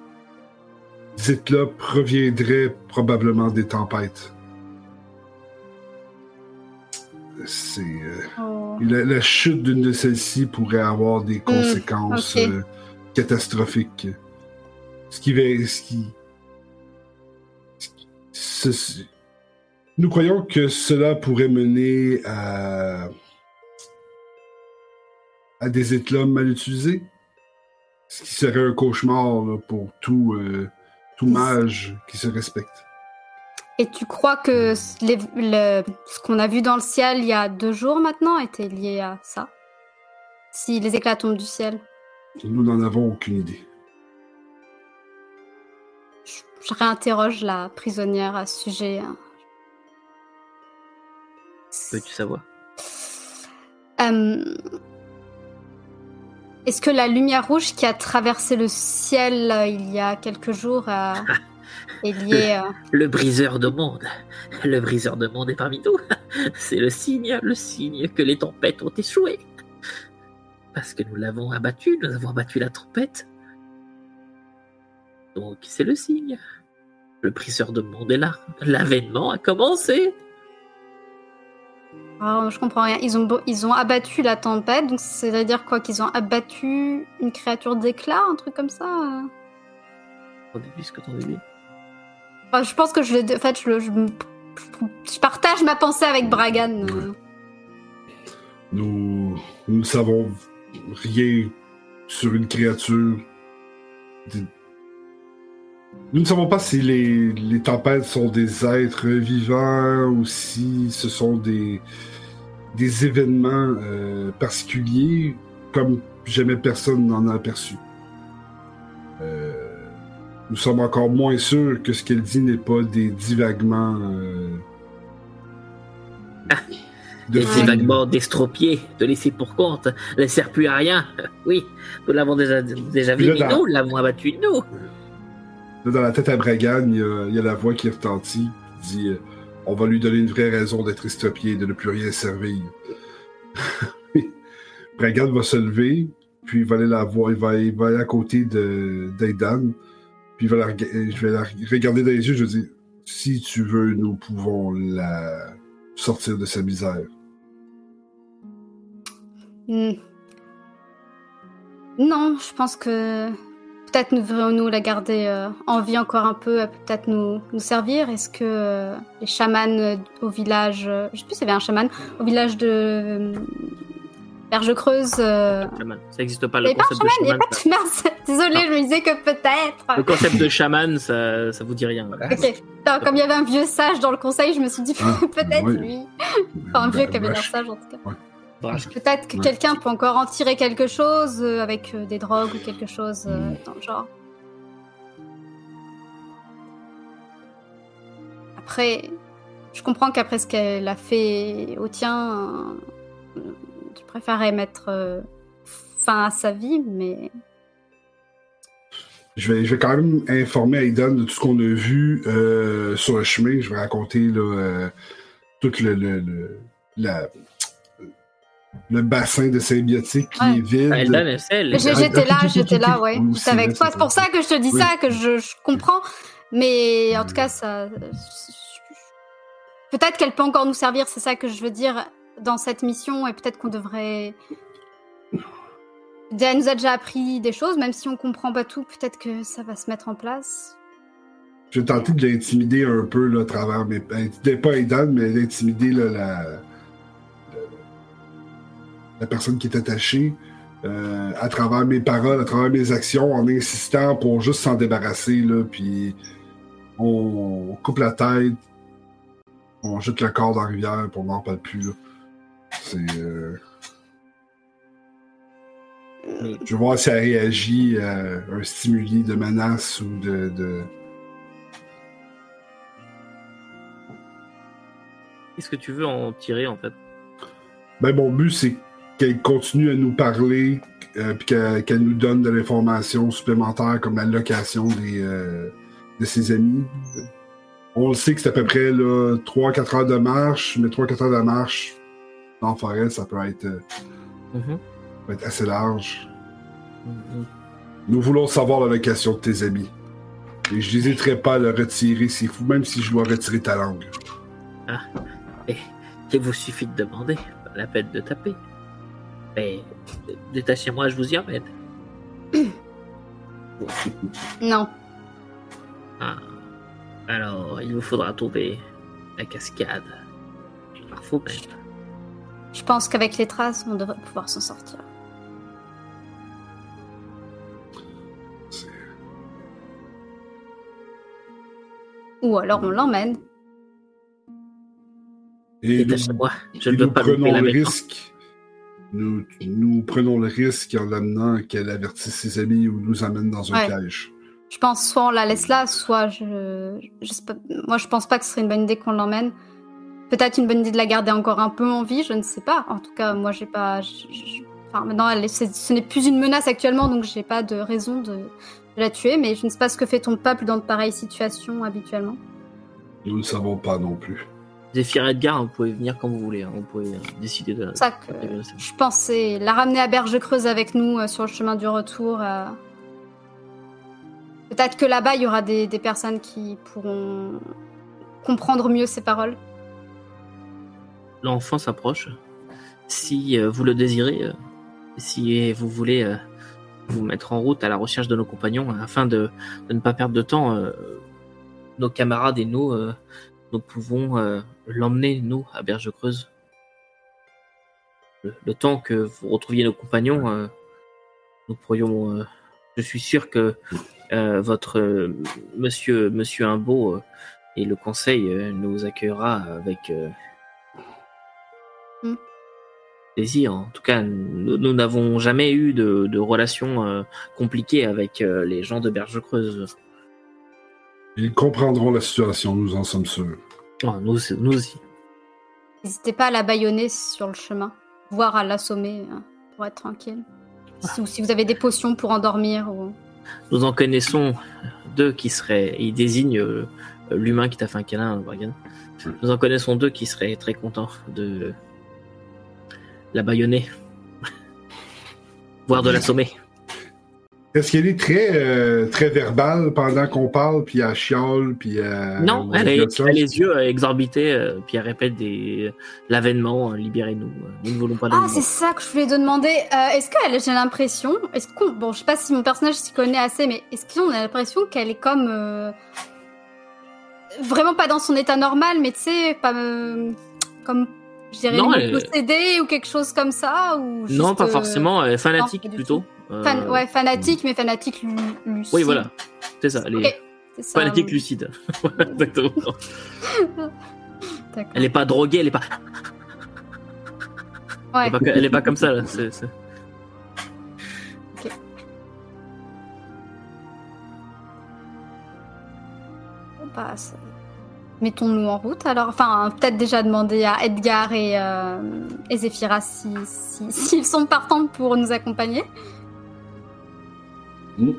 éclats proviendraient probablement des tempêtes. C'est. euh, oh. la, la chute d'une de celles-ci pourrait avoir des conséquences ok. euh, catastrophiques. Ce qui va. Ce qui. ce qui- ce- nous croyons que cela pourrait mener à. à des éclats mal utilisés. Ce qui serait un cauchemar là, pour tout, euh, tout mage qui se respecte. Et tu crois que les- le- ce qu'on a vu dans le ciel il y a deux jours maintenant était lié à ça? Si les éclats tombent du ciel Nous n'en avons aucune idée. je, je réinterroge la prisonnière à ce sujet. hein. Peux-tu savoir? Euh, Est-ce que la lumière rouge qui a traversé le ciel euh, il y a quelques jours euh, est liée euh, Le briseur de monde. Le briseur de monde est parmi nous. C'est le signe, le signe que les tempêtes ont échoué. Parce que nous l'avons abattu, nous avons abattu la tempête. Donc c'est le signe. Le briseur de monde est là. L'avènement a commencé. Ah, je comprends rien. Ils ont, ils ont abattu la tempête, donc c'est-à-dire quoi Qu'ils ont abattu une créature d'éclat, un truc comme ça? Au début, ce que t'en dis. Enfin, Je pense que je, le- en fait, je, je, je partage ma pensée avec Bragan. Nous, nous ne savons rien sur une créature. Nous ne savons pas si les, les tempêtes sont des êtres vivants ou si ce sont des, des événements euh, particuliers, comme jamais personne n'en a aperçu. Euh, nous sommes encore moins sûrs que ce qu'elle dit n'est pas des divaguements. euh, de Des folie. vaguement d'estropiés, de laisser pour compte, ne sert plus à rien. Oui, nous l'avons déjà, déjà vu, Puis là, mais dans- nous l'avons abattu, nous. Là, dans la tête à Bragan, il y a, la voix qui retentit, qui dit euh, On va lui donner une vraie raison d'être estropié et de ne plus rien servir. Bragan va se lever, puis il va aller la voir, il va, il va à côté d'Aidan, puis il va la, je vais la regarder dans les yeux, je dire Si tu veux, nous pouvons la sortir de sa misère. Hmm. Non, je pense que peut-être nous devrions-nous la garder euh, en vie encore un peu, elle peut peut-être nous, nous servir. Est-ce que euh, les chamans euh, au village, euh, je sais plus s'il y avait un chaman, au village de euh, Berge Creuse, euh, Chaman. Ça n'existe pas il le n'y a pas de chaman, il n'y a chaman. pas de merde. Désolée, je me disais que peut-être. Le concept de chaman, ça, ça vous dit rien. Non, comme il y avait un vieux sage dans le conseil, je me suis dit Ah, peut-être oui. lui. Enfin, un vieux qui avait l'air Vache. sage en tout cas. Peut-être que Ouais. quelqu'un peut encore en tirer quelque chose euh, avec euh, des drogues ou quelque chose euh, Mm. dans le genre. Après, je comprends qu'après ce qu'elle a fait au tien, euh, tu préférais mettre euh, fin à sa vie, mais Je vais, je vais quand même informer Aidan de tout ce qu'on a vu euh, sur le chemin. Je vais raconter là, euh, tout le, le, le, la- le bassin de symbiotique qui Ouais. est vide. J'ai- Ah, J'étais là, j'étais là, ouais. Oui, J'étais c'est avec toi. c'est pour ça que je te dis Oui. ça, que je, je comprends. Mais en tout cas, ça. Peut-être qu'elle peut encore nous servir, c'est ça que je veux dire, dans cette mission. Et peut-être qu'on devrait. Elle nous a déjà appris des choses, même si on comprend pas tout, peut-être que ça va se mettre en place. Je vais tenter de l'intimider un peu là, à travers mes. intimider Pas Aidan, mais d'intimider la, la personne qui est attachée. euh, à travers mes paroles, à travers mes actions, en insistant pour juste s'en débarrasser, là, puis on coupe la tête, on jette le corps dans la rivière, pour on n'en parle plus, là. C'est... euh, Mais- Je vais voir si elle réagit à un stimuli de menace ou de... de... Qu'est-ce que tu veux en tirer, en fait? Ben, mon but, c'est qu'elle continue à nous parler, euh, puis qu'elle nous donne de l'information supplémentaire, comme la location des, euh, de ses amis. On le sait que c'est à peu près 3-4 heures de marche, mais 3-4 heures de marche dans la forêt, ça peut être, euh, Mhm. peut être assez large. Mhm. Nous voulons savoir la location de tes amis. Et je n'hésiterai pas à le retirer s'il faut, même si je dois retirer ta langue. Il vous suffit de demander, pas la peine de taper. Mais détachez-moi, je vous y emmène. Non. Ah. Alors, il vous faudra trouver la cascade. Parfois même. Je pense qu'avec les traces, on devrait pouvoir s'en sortir. Ou alors on l'emmène. Et nous, Détachez-moi, je et ne veux nous pas louper prenons la le risque. Nous, nous prenons le risque en l'amenant qu'elle avertisse ses amis ou nous amène dans un Ouais. piège. Je pense soit on la laisse là, soit je, je sais pas- moi je pense pas que ce serait une bonne idée qu'on l'emmène. Peut-être une bonne idée de la garder encore un peu en vie, je ne sais pas. En tout cas, moi j'ai pas. je- Enfin, maintenant, elle ce n'est plus une menace actuellement, donc j'ai pas de raison de, de la tuer. Mais je ne sais pas ce que fait ton peuple dans de pareilles situations habituellement. Nous ne savons pas non plus. Zéphyr et Edgar, vous pouvez venir quand vous voulez. hein. Vous pouvez euh, décider de. Ça que je pensais la ramener à Berge Creuse avec nous euh, sur le chemin du retour. euh. Peut-être que là-bas, il y aura des, des personnes qui pourront comprendre mieux ses paroles. l'enfant s'approche. Si vous le désirez, si vous voulez vous mettre en route à la recherche de nos compagnons afin de, de ne pas perdre de temps, nos camarades et nous, nous pouvons euh, l'emmener, nous, à Berge Creuse. Le, le temps que vous retrouviez nos compagnons, euh, nous pourrions. euh, je suis sûr que euh, votre euh, monsieur, monsieur Imbeau euh, et le conseil euh, nous accueillera avec euh, Hmm. plaisir. En tout cas, nous n'avons jamais eu de, de relation euh, compliquée avec euh, les gens de Berge Creuse. Ils comprendront la situation, nous en sommes sûrs. Oh, nous, nous aussi. N'hésitez pas à la baïonner sur le chemin, voire à l'assommer hein, pour être tranquille. Si, ou si vous avez des potions pour endormir. Ou... Nous en connaissons deux qui seraient. Il désigne euh, l'humain qui t'a fait un câlin, Bragan. Nous en connaissons deux qui seraient très contents de la baïonner. Voire de l'assommer. Est-ce qu'elle est très, euh, très verbale pendant qu'on parle, puis elle chiale, puis elle... non, elle a les yeux euh, exorbités, euh, puis elle répète des l'avènement, euh, libérez-nous. euh, Nous ne voulons pas de Ah, c'est ça que je voulais te demander. Euh, est-ce qu'elle, j'ai l'impression, est-ce qu'on, bon, je sais pas si mon personnage s'y connaît assez, mais est-ce qu'on a l'impression qu'elle est comme euh, vraiment pas dans son état normal, mais tu sais, pas euh, comme, je dirais, Non, elle- possédée ou quelque chose comme ça, ou juste, Non, pas euh, forcément, euh, fanatique pas plutôt. fan- ouais, fanatique, mais fanatique lu- lucide. Oui, voilà, c'est ça. Elle est Ok, c'est ça. fanatique lucide. Exactement. Elle est pas droguée, elle est pas. Elle est pas, elle est pas comme ça là. c'est- Bah, ça- Mettons-nous en route alors. Enfin, peut-être déjà demander à Edgar et, euh, et Zephyra si, si- s'ils sont partants pour nous accompagner. Moi,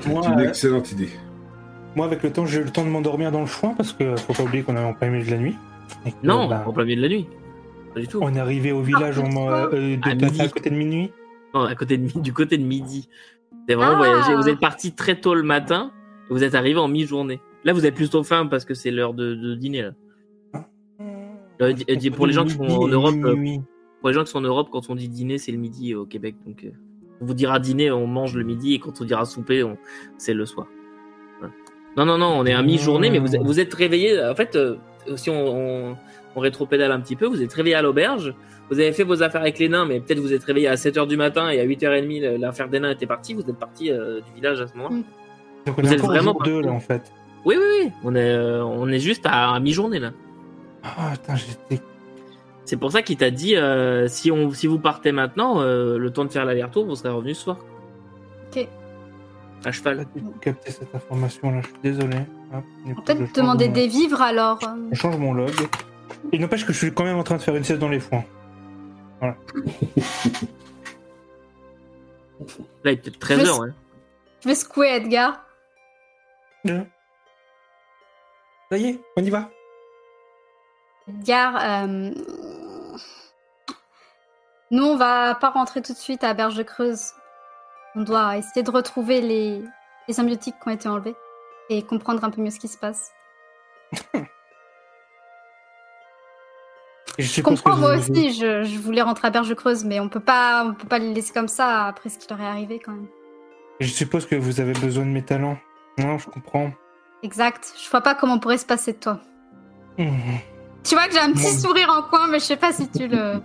C'est une euh, excellente idée. moi, avec le temps, j'ai eu le temps de m'endormir dans le foin parce que faut pas oublier qu'on est en plein milieu de la nuit. Et que, Non, bah, en plein milieu de la nuit. Pas du tout. on est arrivé au village Ah, en, euh, de, À de- midi. à côté de minuit. Non, à côté de, mi- du côté de midi. C'est vraiment Ah. voyagé. Vous êtes parti très tôt le matin et vous êtes arrivé en mi-journée. Là, vous êtes plutôt faim parce que c'est l'heure de, de dîner. Là. Euh, euh, pour les gens qui sont en Europe, euh. Pour les gens qui sont en Europe, quand on dit dîner, c'est le midi au Québec. Donc, euh, on vous dira dîner, on mange le midi, et quand on dira souper, on... c'est le soir. Voilà. Non, non, non, on est à mi-journée, mais vous êtes, vous êtes réveillé. En fait, euh, si on, on, on rétropédale un petit peu, vous êtes réveillé à l'auberge. Vous avez fait vos affaires avec les nains, mais peut-être vous êtes réveillé à 7h du matin et à 8h30, le- l'affaire des nains était partie. Vous êtes parti euh, du village à ce moment-là. Donc on vous est êtes vraiment au jour 2 parti. là en fait. Oui, oui, oui. On est, euh, on est juste à, à mi-journée là. Ah putain, j'étais. C'est pour ça qu'il t'a dit euh, si, on, si vous partez maintenant, euh, le temps de faire l'aller-retour, vous serez revenu ce soir. Ok. À J'ai cheval. pas du tout capté cette information là, je suis désolé. Je Peut-être demander mon- des vivres alors. Je change mon log. Il n'empêche que je suis quand même en train de faire une sieste dans les foins. Là, il est peut-être 13h. Ouais. Je vais secouer Edgar. Ça y est, on y va. Edgar, euh, nous on va pas rentrer tout de suite à Berge Creuse. On doit essayer de retrouver les, les symbiotiques qui ont été enlevés et comprendre un peu mieux ce qui se passe. Je comprends moi vous- aussi, je, je voulais rentrer à Berge Creuse, mais on peut pas, on peut pas les laisser comme ça après ce qui leur est arrivé quand même. Je suppose que vous avez besoin de mes talents. Non, je comprends. Exact. Je vois pas comment on pourrait se passer de toi. Mhm. Tu vois que j'ai un petit sourire en coin, mais je sais pas si tu le.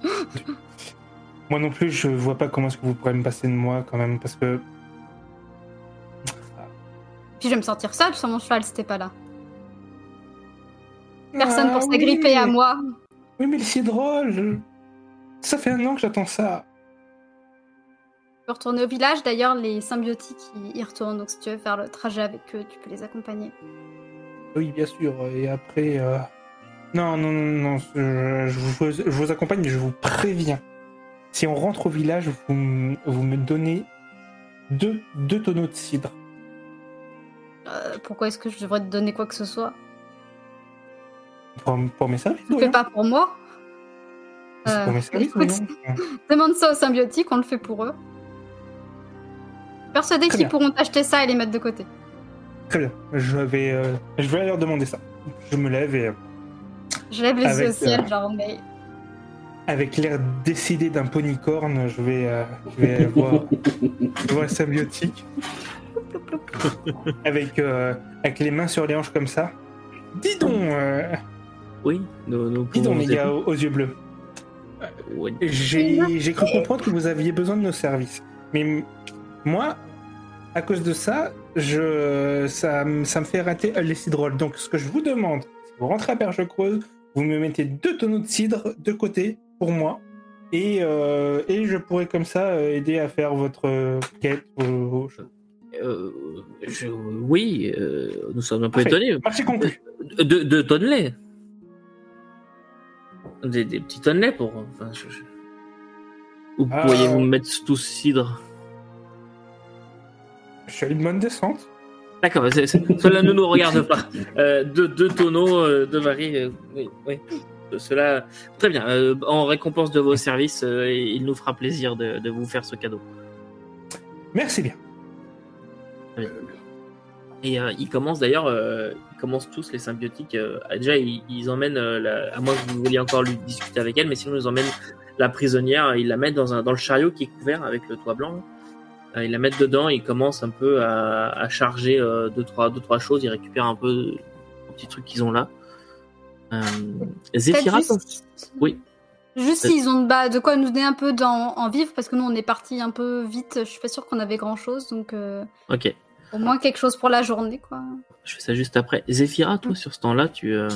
Moi non plus, je vois pas comment est-ce que vous pourrez me passer de moi quand même, parce que Puis je vais me sentir seule sur mon cheval si t'es pas là. Personne Ah pour s'agripper oui. à moi. Oui, mais c'est drôle. Ça fait un an que j'attends ça. Peux retourner au village, d'ailleurs, les symbiotiques ils y retournent, donc si tu veux faire le trajet avec eux, tu peux les accompagner. Oui, bien sûr. Et après, euh, non, non, non, non. Je, je vous, je vous accompagne, mais je vous préviens. Si on rentre au village, vous, m- vous me donnez deux, deux tonneaux de cidre. Euh, pourquoi est-ce que je devrais te donner quoi que ce soit? Pour, pour mes services, Tu fais pas pour moi C'est pour Euh, mes services, écoute, voyons. Demande ça aux symbiotiques, on le fait pour eux. Persuadé qu'ils pourront acheter ça et les mettre de côté. Très bien. Je vais, euh, je vais leur demander ça. Je me lève et. euh, Je lève les yeux au ciel, euh, genre, mais avec l'air décidé d'un ponycorn, je vais, euh, je vais voir, je vois symbiotique. avec, euh, avec les mains sur les hanches comme ça. Dis donc, euh, Oui, nous, nous dis donc les gars aux, aux yeux bleus. Oui. J'ai j'ai cru comprendre que vous aviez besoin de nos services. Mais moi, à cause de ça, je, ça, ça me fait rater les cidrolles. Donc, ce que je vous demande, si vous rentrez à Perche Creuse, vous me mettez deux tonneaux de cidre de côté pour moi. Et, euh, et je pourrais comme ça euh, aider à faire votre quête. Euh, je- oui, euh, nous sommes un peu Parfait. étonnés. Marché conclu. De, de tonnes-lait. Des, des petits tonnes-lait pour. Enfin, je- je- Où Ah. pourriez-vous me mettre tout cidre? Je suis à une bonne descente. D'accord, c'est- cela ne nous regarde pas. Euh, deux, deux tonneaux euh, de Marie, euh, oui, oui. Euh, Cela, très bien. Euh, en récompense de vos services, il nous fera plaisir de, de vous faire ce cadeau. Merci bien. Et ils commencent d'ailleurs, ils commencent tous les symbiotiques. déjà, ils, ils emmènent, la- à moins que vous vouliez encore lui discuter avec elle, mais sinon ils emmènent la prisonnière, ils la mettent dans un dans le chariot qui est couvert avec le toit blanc. Ils la mettent dedans, ils commencent un peu à, à charger euh, deux trois deux trois choses. Ils récupèrent un peu les petits trucs qu'ils ont là. Euh, juste, oui. juste s'ils ont bah, de quoi nous donner un peu en vivre, parce que nous on est parti un peu vite, je suis pas sûre qu'on avait grand chose, donc euh, ok. au moins quelque chose pour la journée quoi. Je fais ça juste après. Zéphira, toi, sur ce temps-là, tu euh,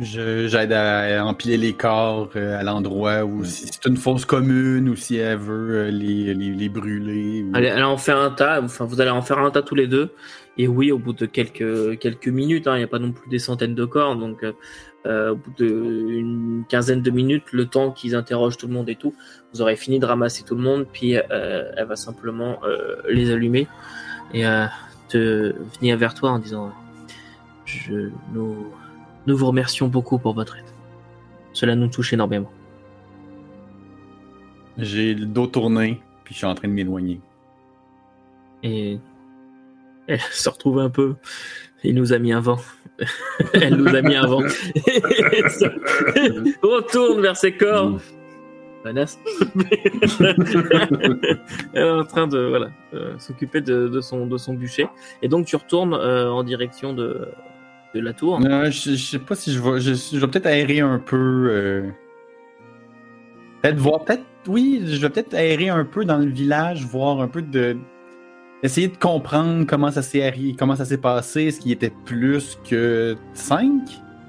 J'aide à empiler les corps euh, à l'endroit où si c'est une fosse commune ou si elle veut euh, les, les, les brûler. ou- Elle, elle en fait un tas, enfin vous allez en faire un tas tous les deux. Et oui, au bout de quelques, quelques minutes, hein, il n'y a pas non plus des centaines de corps, donc euh, au bout d'une quinzaine de minutes, le temps qu'ils interrogent tout le monde et tout, vous aurez fini de ramasser tout le monde, puis euh, elle va simplement euh, les allumer et te venir vers toi en disant je, nous, nous vous remercions beaucoup pour votre aide. Cela nous touche énormément. J'ai le dos tourné, puis je suis en train de m'éloigner. Et elle se retrouve un peu. Il nous a mis un vent. elle nous a mis un vent. Retourne vers ses corps. Menace. elle est en train de voilà euh, s'occuper de, de son de son bûcher. Et donc tu retournes euh, en direction de de la tour. Non, je, je sais pas si je vais. Je, vais peut-être aérer un peu. euh, Peut-être voir. Peut-être. Oui, je vais peut-être aérer un peu dans le village, voir un peu de. Essayer de comprendre comment ça s'est comment ça s'est passé. Est-ce qu'il était plus que 5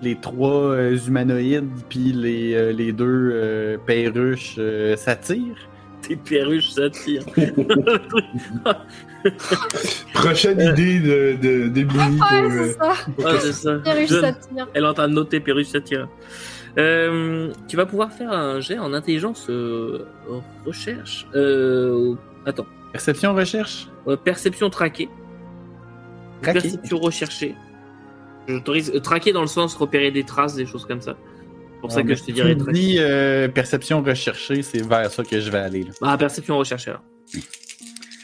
Les trois euh, humanoïdes, puis les, euh, les deux perruches satyres. Tes perruches ça tire. Prochaine idée de, de, pour. Ouais, euh, c'est ça. Ah, c'est ça. Perruche Je- satire. Elle est en train de noter Perruche Satira. Euh, tu vas pouvoir faire un jet en intelligence euh, recherche. Euh, attends. Perception recherche? Euh, perception traquée. Traquée. Perception recherchée. Je t'autorise. euh, traquer dans le sens repérer des traces, des choses comme ça. C'est pour ça Ouais, que je te dirais tu dis euh, perception recherchée, c'est vers ça que je vais aller. Là. Ah, perception recherchée. alors.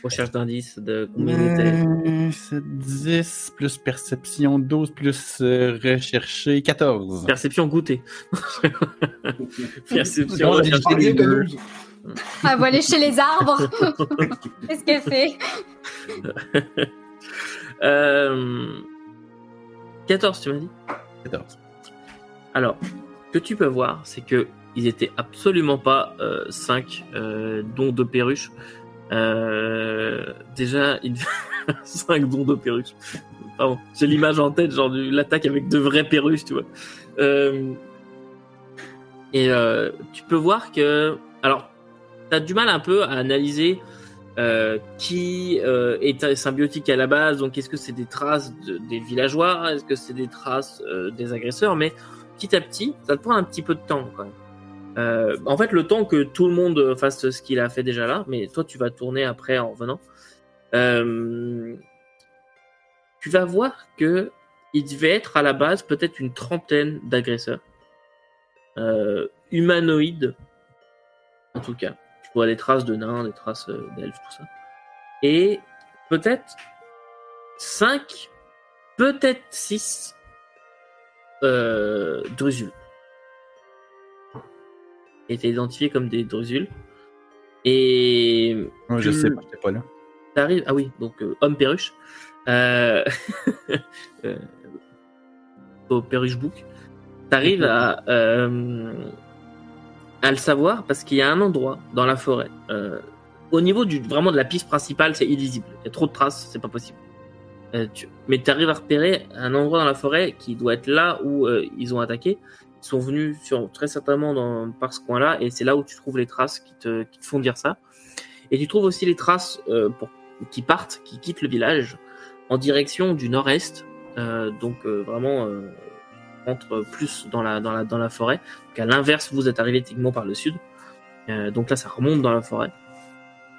Recherche d'indices de communauté. Euh, c'est 10 plus perception 12 plus euh, recherché 14. Perception goûtée. perception recherchée. Ah, bien, t'as 12. Ah, elle va aller chez les arbres. Qu'est-ce qu'elle fait? Euh, 14, tu m'as dit? 14. Alors, que tu peux voir, c'est que ils étaient absolument pas 5 dons de perruches. Euh, déjà, 5 dons de perruches. Pardon, j'ai l'image en tête, genre de l'attaque avec de vraies perruches, tu vois. Euh, et euh, tu peux voir que, alors, t'as du mal un peu à analyser euh, qui euh, est symbiotique à la base. Donc, est-ce que c'est des traces de- des villageois? Est-ce que c'est des traces euh, des agresseurs? Mais petit à petit, ça te prend un petit peu de temps. Euh, en fait, le temps que tout le monde fasse ce qu'il a fait déjà là, mais toi, tu vas tourner après en revenant. Euh, tu vas voir que il devait être à la base peut-être une trentaine d'agresseurs euh, humanoïdes, en tout cas. Tu vois des traces de nains, des traces d'elfes, tout ça. Et peut-être 5, peut-être 6 euh, drusules. qui a été identifié comme des drusules. Et Moi, je Tu- sais pas, j'étais pas là. t'arrives, ah oui, donc euh, homme perruche, euh... euh, au perruche book, t'arrives à, à le savoir parce qu'il y a un endroit dans la forêt. au niveau du vraiment de la piste principale, c'est illisible. Il y a trop de traces, c'est pas possible. Euh, tu- Mais tu arrives à repérer un endroit dans la forêt qui doit être là où euh, ils ont attaqué. Ils sont venus sur, très certainement dans, par ce coin-là, et c'est là où tu trouves les traces qui te, qui te font dire ça. Et tu trouves aussi les traces euh, pour, qui partent, qui quittent le village en direction du nord-est, euh, donc euh, vraiment entre plus dans la, dans la, dans la forêt. Donc à l'inverse, vous êtes arrivé techniquement par le sud. Donc là, ça remonte dans la forêt,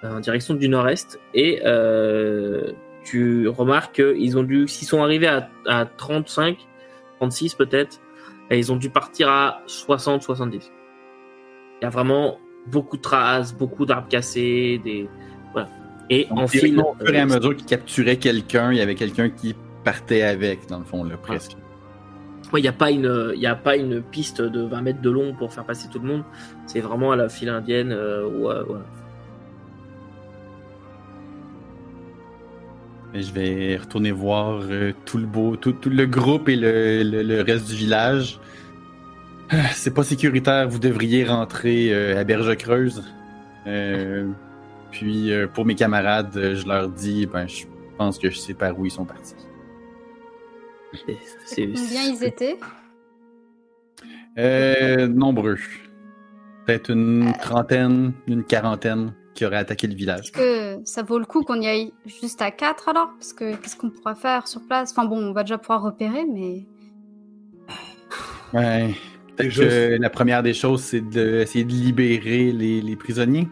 en direction du nord-est. Et tu remarques qu'ils ont dû, s'ils sont arrivés à, à 35, 36 peut-être, et ils ont dû partir à 60, 70. Il y a vraiment beaucoup de traces, beaucoup d'arbres cassés, des voilà. Et en Donc, fil, au fur et à euh, mesure qu'il capturait quelqu'un, il y avait quelqu'un qui partait avec, dans le fond, presque. Ouais, il n'y a pas une, il y a pas une piste de 20 mètres de long pour faire passer tout le monde. C'est vraiment à la file indienne. euh, où, euh, je vais retourner voir euh, tout le beau, tout, tout le groupe et le, le- le reste du village. Ah, C'est pas sécuritaire, vous devriez rentrer euh, à Berge Creuse. Euh, puis pour mes camarades, je leur dis, ben je pense que je sais par où ils sont partis. Combien ils étaient? Euh, nombreux. Peut-être une trentaine, une quarantaine qui auraient attaqué le village. Est-ce que ça vaut le coup qu'on y aille juste à 4 alors? Parce que qu'est-ce qu'on pourra faire sur place? Enfin bon, on va déjà pouvoir repérer, mais. Ouais. Peut-être que la première des choses, c'est d'essayer de libérer les, les prisonniers.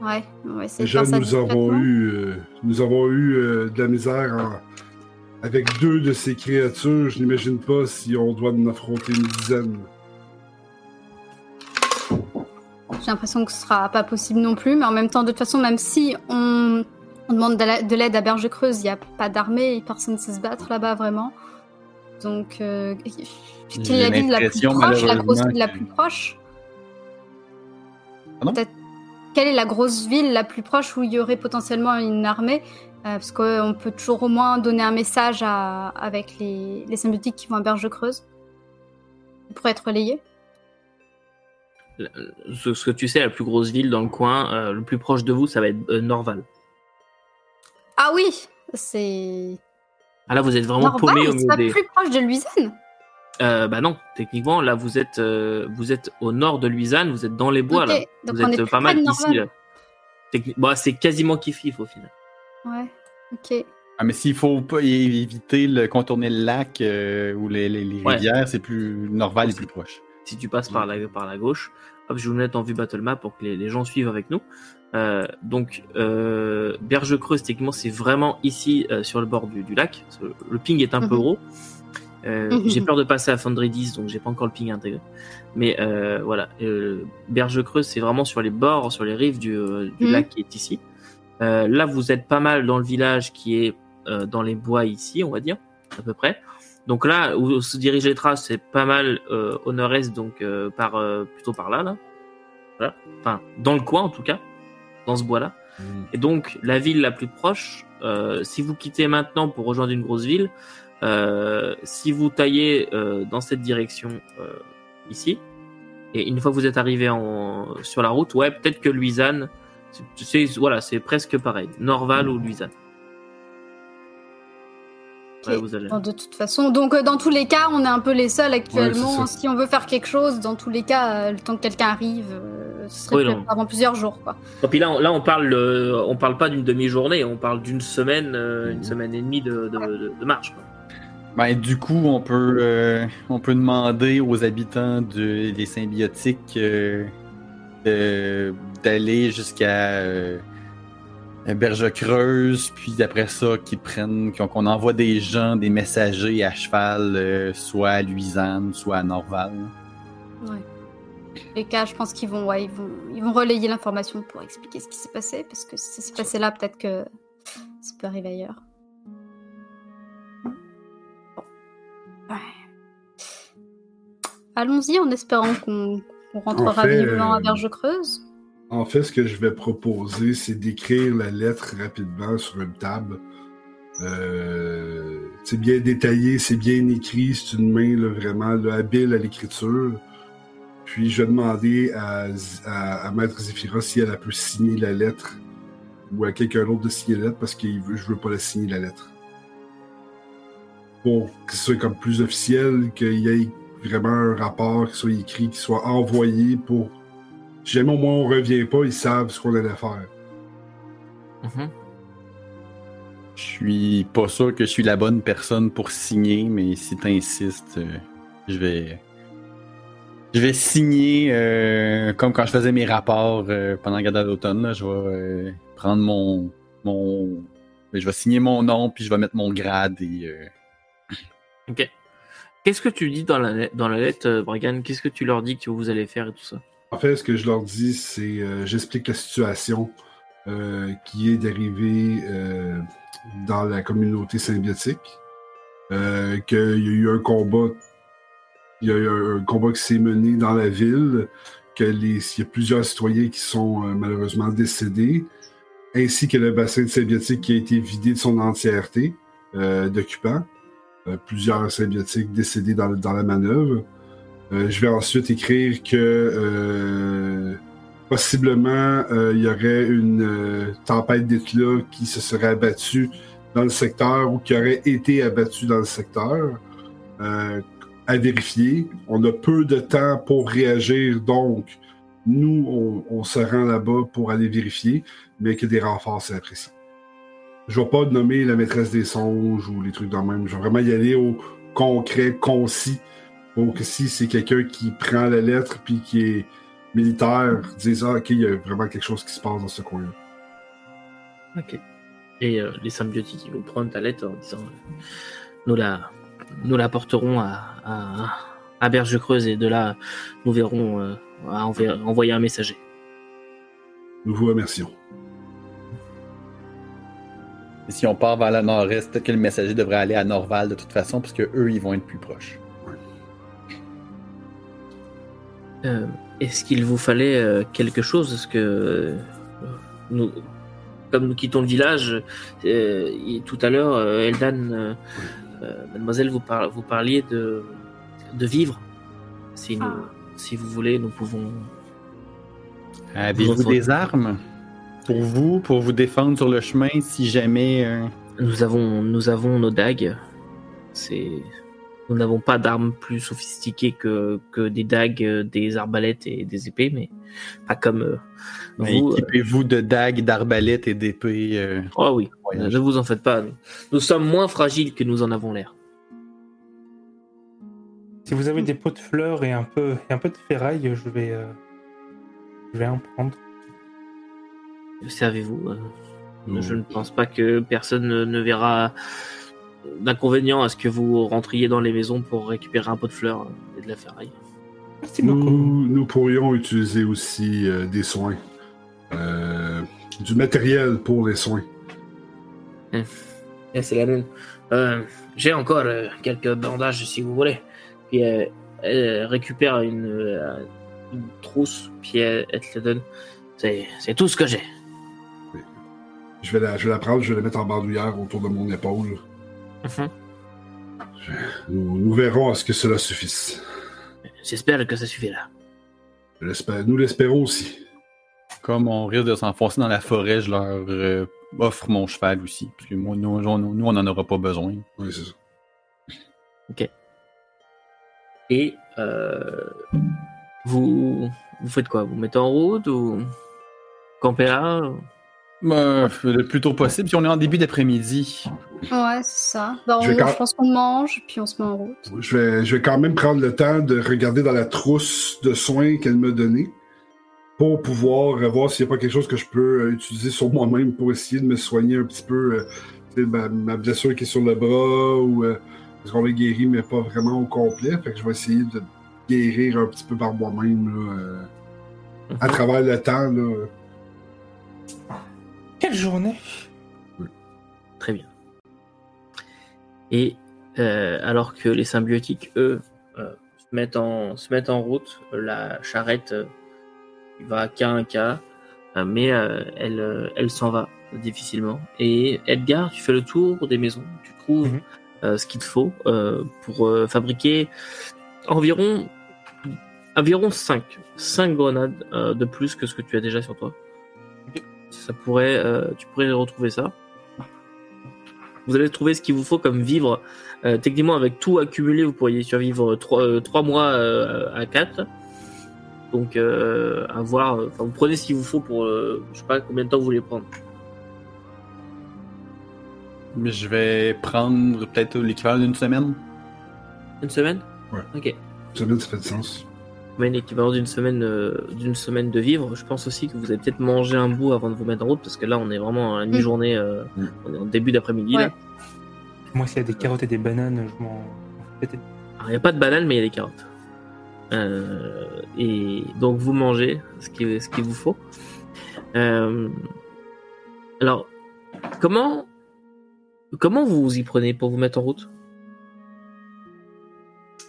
Ouais, on va essayer Déjà, de faire ça nous avons eu, euh, nous avons eu euh, de la misère en- avec deux de ces créatures. Je n'imagine pas si on doit en affronter une dizaine. J'ai l'impression que ce sera pas possible non plus, mais en même temps, de toute façon, même si on, on demande de la- de l'aide à Berge Creuse, il n'y a pas d'armée, personne ne sait se battre là-bas vraiment. Donc, euh, quelle est la ville la plus proche, la grosse ville la plus proche Pardon? Quelle est la grosse ville la plus proche où il y aurait potentiellement une armée? Euh, Parce qu'on peut toujours au moins donner un message à- avec les, les symbiotiques qui vont à Berge Creuse pour être relayés. Ce, ce que tu sais, la plus grosse ville dans le coin, euh, le plus proche de vous, ça va être euh, Norval. Ah oui, c'est. Ah là, vous êtes vraiment Norval, paumé au c'est milieu pas des. plus proche de Luisanne. Euh, bah non, techniquement, là, vous êtes, euh, vous êtes au nord de Luisanne, vous êtes dans les bois Ok, là. donc vous êtes plus pas mal ici. Techni- Bon, c'est quasiment kiff au final. Ouais, ok. Ah, mais s'il faut pas éviter le contourner le lac euh, ou les, les- les Ouais. rivières, c'est plus Norval est plus proche. Si tu passes par la, par la gauche. Hop, je vais vous mettre en vue battle map pour que les, les gens suivent avec nous. Euh, donc, euh, Berge Creuse, techniquement, c'est vraiment ici, euh, sur le bord du, du lac. Le- ping est un peu gros. Euh, Mhm. J'ai peur de passer à Foundry 10, donc j'ai pas encore le ping intégré. Mais euh, voilà, euh, Berge Creuse, c'est vraiment sur les bords, sur les rives du, euh, du Mhm. lac qui est ici. Euh, là, vous êtes pas mal dans le village qui est euh, dans les bois ici, on va dire, à peu près. Donc là, où se dirigent les traces, c'est pas mal euh, au nord-est, donc euh, par euh, plutôt par là, là. Voilà. Enfin, dans le coin en tout cas, dans ce bois-là. Et donc, la ville la plus proche, euh, si vous quittez maintenant pour rejoindre une grosse ville, euh, si vous taillez euh, dans cette direction euh, ici, et une fois que vous êtes arrivé en, sur la route, ouais, peut-être que Luisanne, c'est- voilà, c'est presque pareil, Norval ou Luisanne. Ok. Ouais, vous allez. Bon, de toute façon, donc euh, dans tous les cas, on est un peu les seuls actuellement. Ouais, si on veut faire quelque chose, dans tous les cas, euh, le temps que quelqu'un arrive, euh, ce serait Oui, avant plusieurs jours, quoi. Et puis là, on, là, on parle, euh, on parle pas d'une demi-journée, on parle d'une semaine, euh, une semaine et demie de, de, de- de marche. Quoi. Ben, du coup, on peut, euh, on peut demander aux habitants de- des symbiotiques euh, de- d'aller jusqu'à euh, Berge Creuse, puis après ça, qu'ils prennent, qu'on envoie des gens, des messagers à cheval, euh, soit à Luisanne, soit à Norval. Ouais. Les cas, je pense qu'ils vont, ouais, ils vont, ils vont relayer l'information pour expliquer ce qui s'est passé, parce que si ça s'est passé là, peut-être que ça peut arriver ailleurs. Bon. Ouais. Allons-y en espérant qu'on On rentrera En fait, vivement à euh, Berge Creuse. En fait, ce que je vais proposer, c'est d'écrire la lettre rapidement sur une table. Euh, c'est bien détaillé, c'est bien écrit, c'est une main vraiment habile à l'écriture. Puis je vais demander à, à, Maître Zéphira si elle, elle peut signer la lettre ou à quelqu'un d'autre de signer la lettre parce que je veux pas la signer la lettre. Pour que ce soit comme plus officiel, qu'il y ait vraiment un rapport qui soit écrit, qui soit envoyé pour si jamais au moins on revient pas, ils savent ce qu'on allait faire. Mhm. Je suis pas sûr que je suis la bonne personne pour signer, mais si t'insistes, euh, je vais. Je vais signer euh, comme quand je faisais mes rapports euh, pendant la garde d'automne. là. Je vais euh, prendre mon. mon je vais signer mon nom, puis je vais mettre mon grade et. euh, Ok. Qu'est-ce que tu dis dans la, dans la lettre, Morgane Qu'est-ce que tu leur dis que vous allez faire et tout ça? En fait, ce que je leur dis, c'est euh, j'explique la situation euh, qui est d'arriver euh, dans la communauté symbiotique, euh, qu'il y a eu un combat, il y a eu un, combat qui s'est mené dans la ville, que les, il y a plusieurs citoyens qui sont malheureusement décédés, ainsi que le bassin de symbiotique qui a été vidé de son entièreté d'occupants. Plusieurs symbiotiques décédés dans la manœuvre. Euh, je vais ensuite écrire que euh, possiblement euh, il y aurait une tempête d'éclat qui se serait abattue dans le secteur ou qui aurait été abattue dans le secteur. À vérifier. On a peu de temps pour réagir, donc nous, on, on se rend là-bas pour aller vérifier, mais que des renforts, c'est apprécié. Je vais pas nommer la maîtresse des songes ou les trucs dans le même. Je vais vraiment y aller au concret, concis, pour que si c'est quelqu'un qui prend la lettre puis qui est militaire, dise ah, ok, il y a vraiment quelque chose qui se passe dans ce coin-là. Ok. Et euh, les symbiotiques, ils vont prendre ta lettre en disant euh, nous la, nous la porterons à, à, à Berge Creuse et de là, nous verrons euh, à enver- envoyer un messager. Nous vous remercions. Et si on part vers le nord-est, peut-être que le messager devrait aller à Norval de toute façon, parce que eux, ils vont être plus proches. Euh, Est-ce qu'il vous fallait euh, quelque chose? Est-ce que euh, nous, comme nous quittons le village, euh, et tout à l'heure, euh, Eldan, euh, euh, mademoiselle, vous, par- vous parliez de, de vivre. Si, nous- Ah. si vous voulez, nous pouvons. Avez-vous Vous des armes pour vous, pour vous défendre sur le chemin si jamais. euh, Nous avons, nous avons nos dagues. C'est, nous n'avons pas d'armes plus sophistiquées que, que des dagues, euh, des arbalètes et des épées, mais pas comme euh, vous. euh, Équipez-vous de dagues, d'arbalètes et d'épées. euh, Oh oui, voyage. ne vous en faites pas. Nous, nous sommes moins fragiles que nous en avons l'air. Si vous avez des pots de fleurs et un peu, et un peu de ferraille, je vais, euh, je vais en prendre. Servez-vous. euh, Je ne pense pas que personne ne, ne verra d'inconvénient à ce que vous rentriez dans les maisons pour récupérer un pot de fleurs et de la ferraille. Merci beaucoup. Nous, nous pourrions utiliser aussi euh, des soins. Euh, du matériel pour les soins. Eh, c'est la même. Euh, J'ai encore euh, quelques bandages si vous voulez. Puis euh, elle récupère une, euh, une trousse, puis elle, elle te la donne. C'est c'est tout ce que j'ai. Je vais, la, je vais la prendre, je vais la mettre en bandoulière autour de mon épaule. Mhm. Nous, nous verrons à ce que cela suffise. J'espère que ça suffira. Nous l'espérons aussi. Comme on risque de s'enfoncer dans la forêt, je leur euh, offre mon cheval aussi. Parce que moi, nous, on- nous, on n'en aura pas besoin. Oui, c'est ça. Et euh, vous, vous faites quoi? Vous mettez en route ou campez Ben, le plus tôt possible. Si on est en début d'après-midi, Ouais, c'est ça. Bah, Je vais on- quand- je pense qu'on mange, puis on se met en route. Je vais, je vais quand même prendre le temps de regarder dans la trousse de soins qu'elle m'a donnée pour pouvoir voir s'il n'y a pas quelque chose que je peux euh, utiliser sur moi-même pour essayer de me soigner un petit peu. euh, tu sais, ma, ma blessure qui est sur le bras ou euh, parce qu'on l'a guéri, mais pas vraiment au complet. Fait que je vais essayer de guérir un petit peu par moi-même là, euh, à travers le temps. Là. Quelle journée Très bien. Et euh, alors que les symbiotiques, eux, euh, se mettent en, se mettent en route. La charrette euh, va qu'à un cas, mais elle, elle s'en va difficilement. Et Edgar, tu fais le tour des maisons, tu trouves Mhm. ce qu'il te faut pour fabriquer environ environ 5 5 grenades de plus que ce que tu as déjà sur toi. Ça pourrait euh, tu pourrais retrouver ça. Vous allez trouver ce qu'il vous faut comme vivre. Euh, techniquement, avec tout accumulé, vous pourriez survivre 3, mois euh, à 4. Donc, euh, à voir. Enfin, vous prenez ce qu'il vous faut pour. euh, je sais pas combien de temps vous voulez prendre. Mais je vais prendre peut-être l'équivalent d'une semaine. Une semaine? Ouais. Ok. Semaine, ça fait du sens. Mais l'équivalent d'une semaine, euh, d'une semaine de vivre. Je pense aussi que vous avez peut-être mangé un bout avant de vous mettre en route, parce que là, on est vraiment à la mi-journée, euh, Mm. on est en début d'après-midi. Ouais. là. Moi, s'il y a des carottes et des bananes, je m'en. Alors, il n'y a pas de banane, mais il y a des carottes. Euh, et donc, vous mangez ce qu'il ce qu'il vous faut. Euh, alors, comment, comment vous vous y prenez pour vous mettre en route?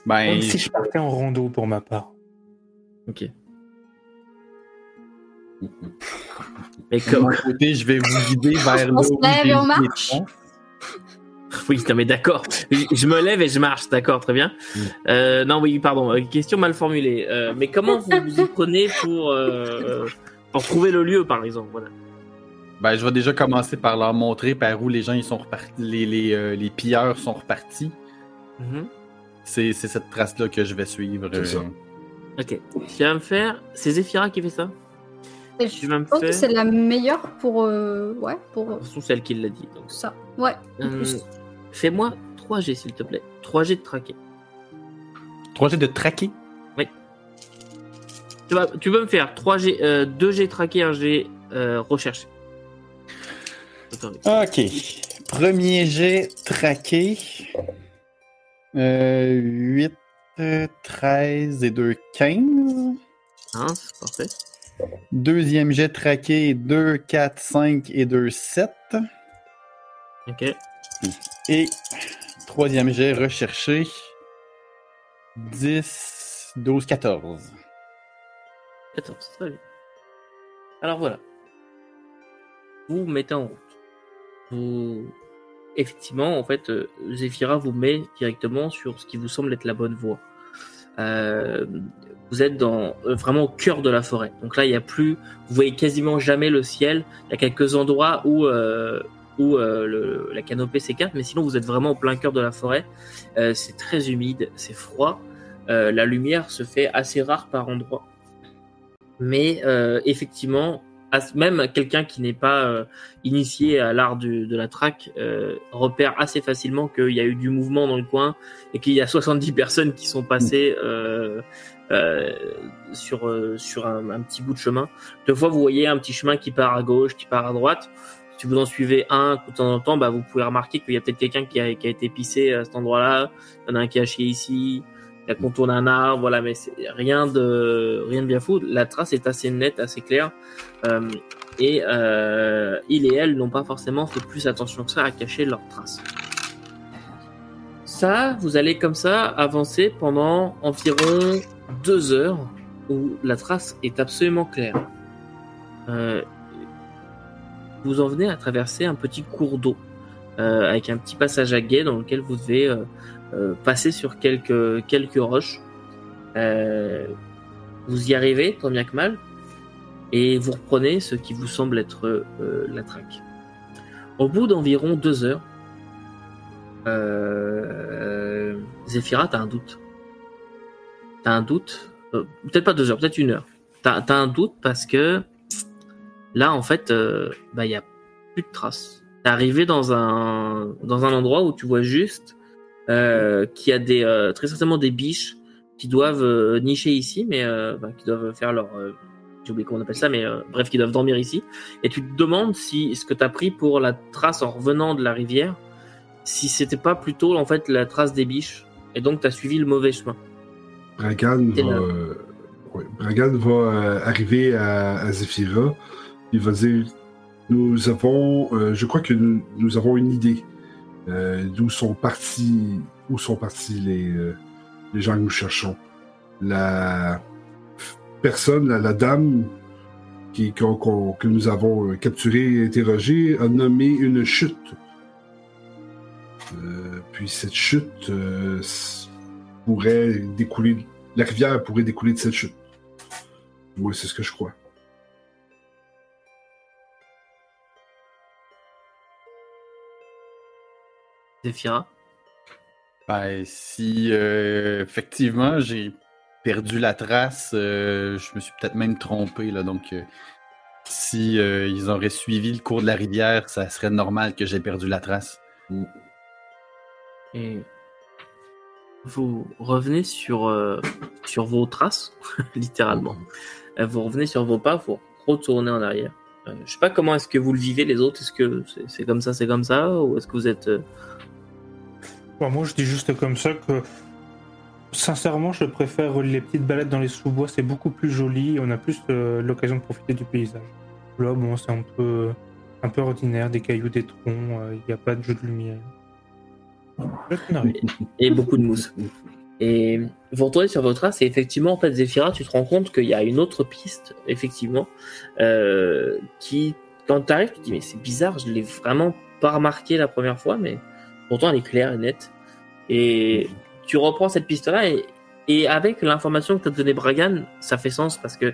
Ben, Comme si je partais en rando pour ma part. Ok. Mais comme... côté, je vais vous guider vers là On se lève et on marche. Oui, non, mais d'accord. Je je me lève et je marche, d'accord, très bien. Mm. Euh, non, oui, pardon, euh, question mal formulée. Euh, mais comment vous vous y prenez pour, euh, pour trouver le lieu, par exemple voilà. Ben, je vais déjà commencer par leur montrer par où les gens ils sont repartis, les, les, euh, les pilleurs sont repartis. C'est c'est cette trace-là que je vais suivre. Euh. Ok. Tu vas me faire... C'est Zephyra qui fait ça Et je me pense que faire... c'est la meilleure pour. euh, Ouais, pour De toute façon, celle qui l'a dit. donc. ça. Ouais. en Euh, plus. Fais-moi 3G, s'il te plaît. 3G de traqué. Trois jets de traquer? Tu, vas, tu peux me faire 3G, euh, 2G traqué, 1G euh, recherché. Ok. Premier jet traqué. Euh, 8, euh, 13 et 2, 15. Hein, c'est parfait. Deuxième jet traqué, 2, 4, 5 et 2, 7. Ok. Et troisième jet recherché, 10, 12, 14. 14, très bien. Alors voilà. Vous vous mettez en route. Vous... Effectivement, en fait, euh, Zephyra vous met directement sur ce qui vous semble être la bonne voie. Euh, vous êtes dans euh, vraiment au cœur de la forêt. Donc là, il y a plus, vous voyez quasiment jamais le ciel. Il y a quelques endroits où la canopée s'écarte, mais sinon vous êtes vraiment au plein cœur de la forêt. C'est très humide, c'est froid. La lumière se fait assez rare par endroits. Mais effectivement, même quelqu'un qui n'est pas euh, initié à l'art de la traque euh, repère assez facilement qu'il y a eu du mouvement dans le coin et qu'il y a 70 personnes qui sont passées euh, euh, sur, euh, sur un, un petit bout de chemin. Deux fois, vous voyez un petit chemin qui part à gauche, qui part à droite. Si vous en suivez un de temps en temps, bah, vous pouvez remarquer qu'il y a peut-être quelqu'un qui a, qui a été pissé à cet endroit-là. Il y en a un qui a chié ici. Il a contourné un arbre, voilà, mais rien de rien de bien fou. La trace est assez nette, assez claire, Euh, et euh, il et elle n'ont pas forcément fait plus attention que ça à cacher leurs traces. Ça, vous allez comme ça avancer pendant environ deux heures où la trace est absolument claire. Euh, vous en venez à traverser un petit cours d'eau avec un petit passage à guet dans lequel vous devez passer sur quelques, quelques roches. Euh, vous y arrivez, tant bien que mal, et vous reprenez ce qui vous semble être euh, la traque. Au bout d'environ deux heures, euh, t'as un doute. T'as un doute, euh, peut-être pas deux heures, peut-être une heure. T'as as un doute parce que là, en fait, euh, bah, il y a plus de traces. T'es arrivé dans un, dans un endroit où tu vois juste euh, qu'il y a des, euh, très certainement des biches qui doivent euh, nicher ici, mais qui doivent faire leur, j'ai oublié comment on appelle ça, mais bref, qui doivent dormir ici. Et tu te demandes si ce que tu as pris pour la trace en revenant de la rivière, si c'était pas plutôt en fait la trace des biches, et donc tu as suivi le mauvais chemin. Bragan va, ouais, Bragan va arriver à, à Zephyra. Il va dire Nous avons, je crois que nous, nous avons une idée d'où sont partis, où sont partis les, euh, les gens que nous cherchons. la personne, la, dame qui, que nous avons euh, capturée et interrogée a nommé une chute. Euh, puis cette chute euh, pourrait découler, la rivière pourrait découler de cette chute. Moi, c'est ce que je crois. Zéphira. Ben, si euh, effectivement j'ai perdu la trace, euh, je me suis peut-être même trompé là. Donc, euh, si euh, ils auraient suivi le cours de la rivière, ça serait normal que j'ai perdu la trace. Et vous revenez sur, euh, sur vos traces, littéralement. Euh, Vous revenez sur vos pas, vous retournez en arrière. Je sais pas comment est-ce que vous le vivez les autres. Est-ce que c'est c'est comme ça, c'est comme ça, ou est-ce que vous êtes Bon, moi, je dis juste comme ça que, sincèrement, je préfère les petites balades dans les sous-bois. C'est beaucoup plus joli on a plus euh, l'occasion de profiter du paysage. Là, bon, c'est un peu, un peu ordinaire, des cailloux, des troncs. Il n'y a pas de jeu de lumière. Et beaucoup de mousse. Et vous retournez sur votre trace et effectivement, en fait, Zephyra, tu te rends compte qu'il y a une autre piste, effectivement, euh, qui, quand tu arrives, tu te dis, mais c'est bizarre, je l'ai vraiment pas remarqué la première fois, mais pourtant elle est claire et nette. Et tu reprends cette piste-là et, avec l'information que t'as donné Bragan, ça fait sens parce que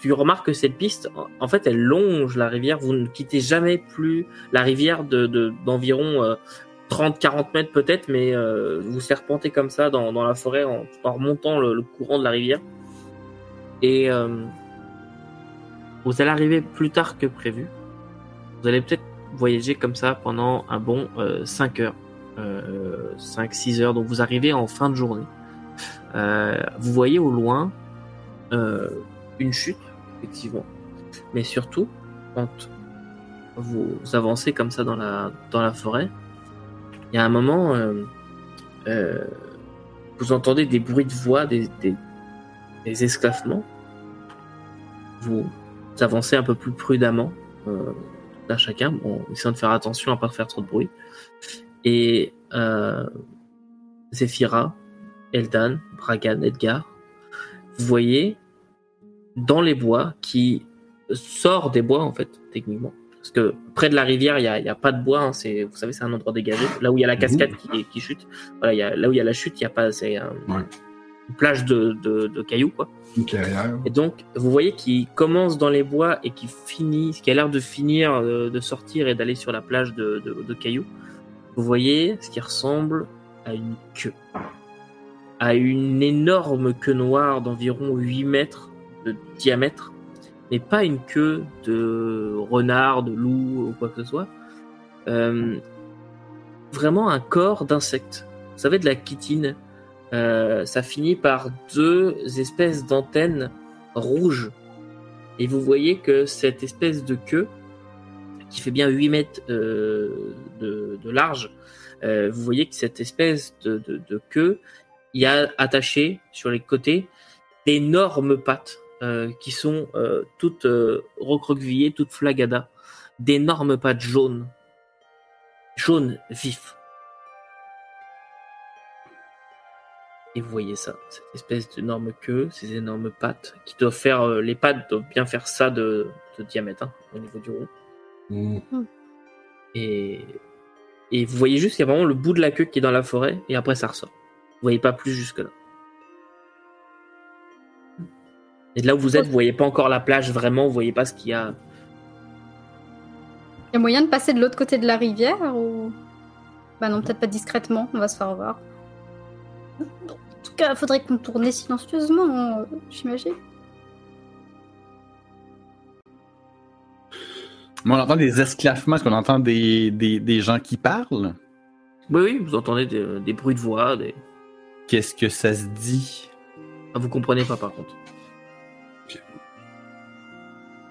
tu remarques que cette piste, en- fait, elle longe la rivière. Vous ne quittez jamais plus la rivière de de- d'environ euh, 30-40 mètres peut-être, mais euh, vous serpentez comme ça dans, dans la forêt en, remontant le, courant de la rivière. Et euh, vous allez arriver plus tard que prévu. Vous allez peut-être voyager comme ça pendant un bon 5 heures, 5-6 heures. Donc vous arrivez en fin de journée. Euh, vous voyez au loin euh, une chute, effectivement. Mais surtout, quand vous avancez comme ça dans la, dans la forêt, il y a un moment, euh, euh, vous entendez des bruits de voix, des, des, des. Vous avancez un peu plus prudemment, euh, là chacun, bon, essayant de faire attention à pas faire trop de bruit. Et euh, Eldan, Bragan, Edgar, vous voyez dans les bois qui sort des bois en fait techniquement. Parce que près de la rivière il y a, pas de bois hein, c'est vous savez c'est un endroit dégagé. Là où il y a la cascade qui, qui chute voilà il y a, là où il y a la chute il y a pas c'est un- Ouais. une plage de, de, de cailloux quoi. Une carrière. et donc vous voyez qu'il commence dans les bois et qui finit qui a l'air de finir euh, de sortir et d'aller sur la plage de cailloux vous voyez ce qui ressemble à une queue à une énorme queue noire d'environ 8 mètres de diamètre, mais pas une queue de renard, de loup ou quoi que ce soit. Euh, vraiment un corps d'insecte. Vous savez, de la chitine. Euh, ça finit par deux espèces d'antennes rouges. Et vous voyez que cette espèce de queue, qui fait bien 8 mètres euh, de, large, euh, vous voyez que cette espèce de, queue, il y a attaché sur les côtés d'énormes pattes euh, qui sont toutes recroquevillées, toutes flagadas, d'énormes pattes jaunes, jaunes vifs. Et vous voyez ça, cette espèce d'énorme queue, ces énormes pattes qui doivent faire, les pattes doivent bien faire ça de, de diamètre hein, au niveau du rond. Mm. Et, et vous voyez juste qu'il y a vraiment le bout de la queue qui est dans la forêt et après ça ressort. Vous voyez pas plus jusque là. Et de là où vous êtes, vous voyez pas encore la plage vraiment, vous voyez pas ce qu'il y a. Il y a moyen de passer de l'autre côté de la rivière ou? Bah non, peut-être pas discrètement, on va se faire voir. En tout cas, il faudrait qu'on tourne silencieusement, euh, j'imagine. On entend des esclaffements, est-ce qu'on entend des, des, des gens qui parlent? Oui, oui, vous entendez des, des bruits de voix, des... Qu'est-ce que ça se dit? Ah, vous comprenez pas par contre.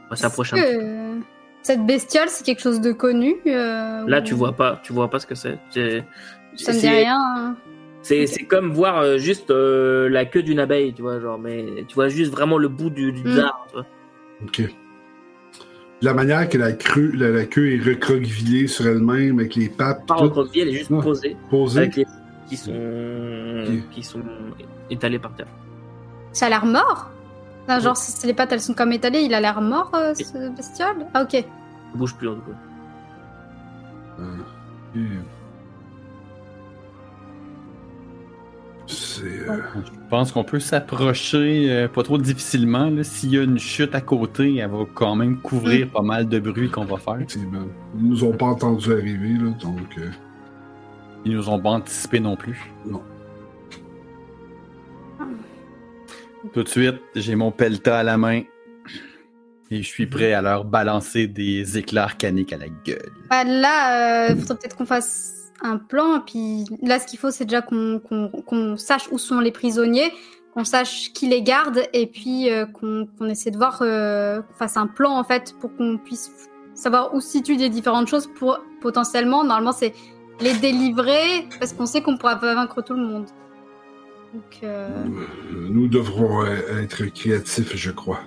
On va s'approcher un petit peu. Cette bestiole, c'est quelque chose de connu euh, Là, ou- tu vois pas, tu vois pas ce que c'est. C'est- Ça me dit rien. hein. C'est c'est comme voir euh, juste euh, la queue d'une abeille, tu vois, genre, mais tu vois juste vraiment le bout du, du Mm. dard, tu vois. Ok. La manière que la, crue, la, la queue est recroquevillée sur elle-même avec les pattes Pas recroquevillée, elle est juste posée. posées. avec les qui sont qui sont étalés par terre. Ça a l'air mort Genre, si si les pattes elles sont comme étalées, il a l'air mort, euh, ce bestiole? Ah, ok. Il bouge plus en tout cas. Euh, euh, Je pense qu'on peut s'approcher euh, pas trop difficilement. S'il y a une chute à côté, elle va quand même couvrir pas mal de bruit qu'on va faire. effectivement. Ils nous ont pas entendu arriver, là, donc. euh, Ils nous ont pas anticipé non plus. Non. Tout de suite, j'ai mon pelta à la main. Et je suis prêt à leur balancer des éclats arcaniques à la gueule. Bah, là, il faudrait peut-être qu'on fasse un plan. Puis là, ce qu'il faut, c'est déjà qu'on sache où sont les prisonniers, qu'on sache qui les garde, et puis euh, qu'on essaie de voir, euh, qu'on fasse un plan en fait pour qu'on puisse savoir où se situent les différentes choses pour potentiellement, normalement, c'est les délivrer parce qu'on sait qu'on pourra pas vaincre tout le monde. Donc, euh, Nous devrons euh, être créatifs, je crois.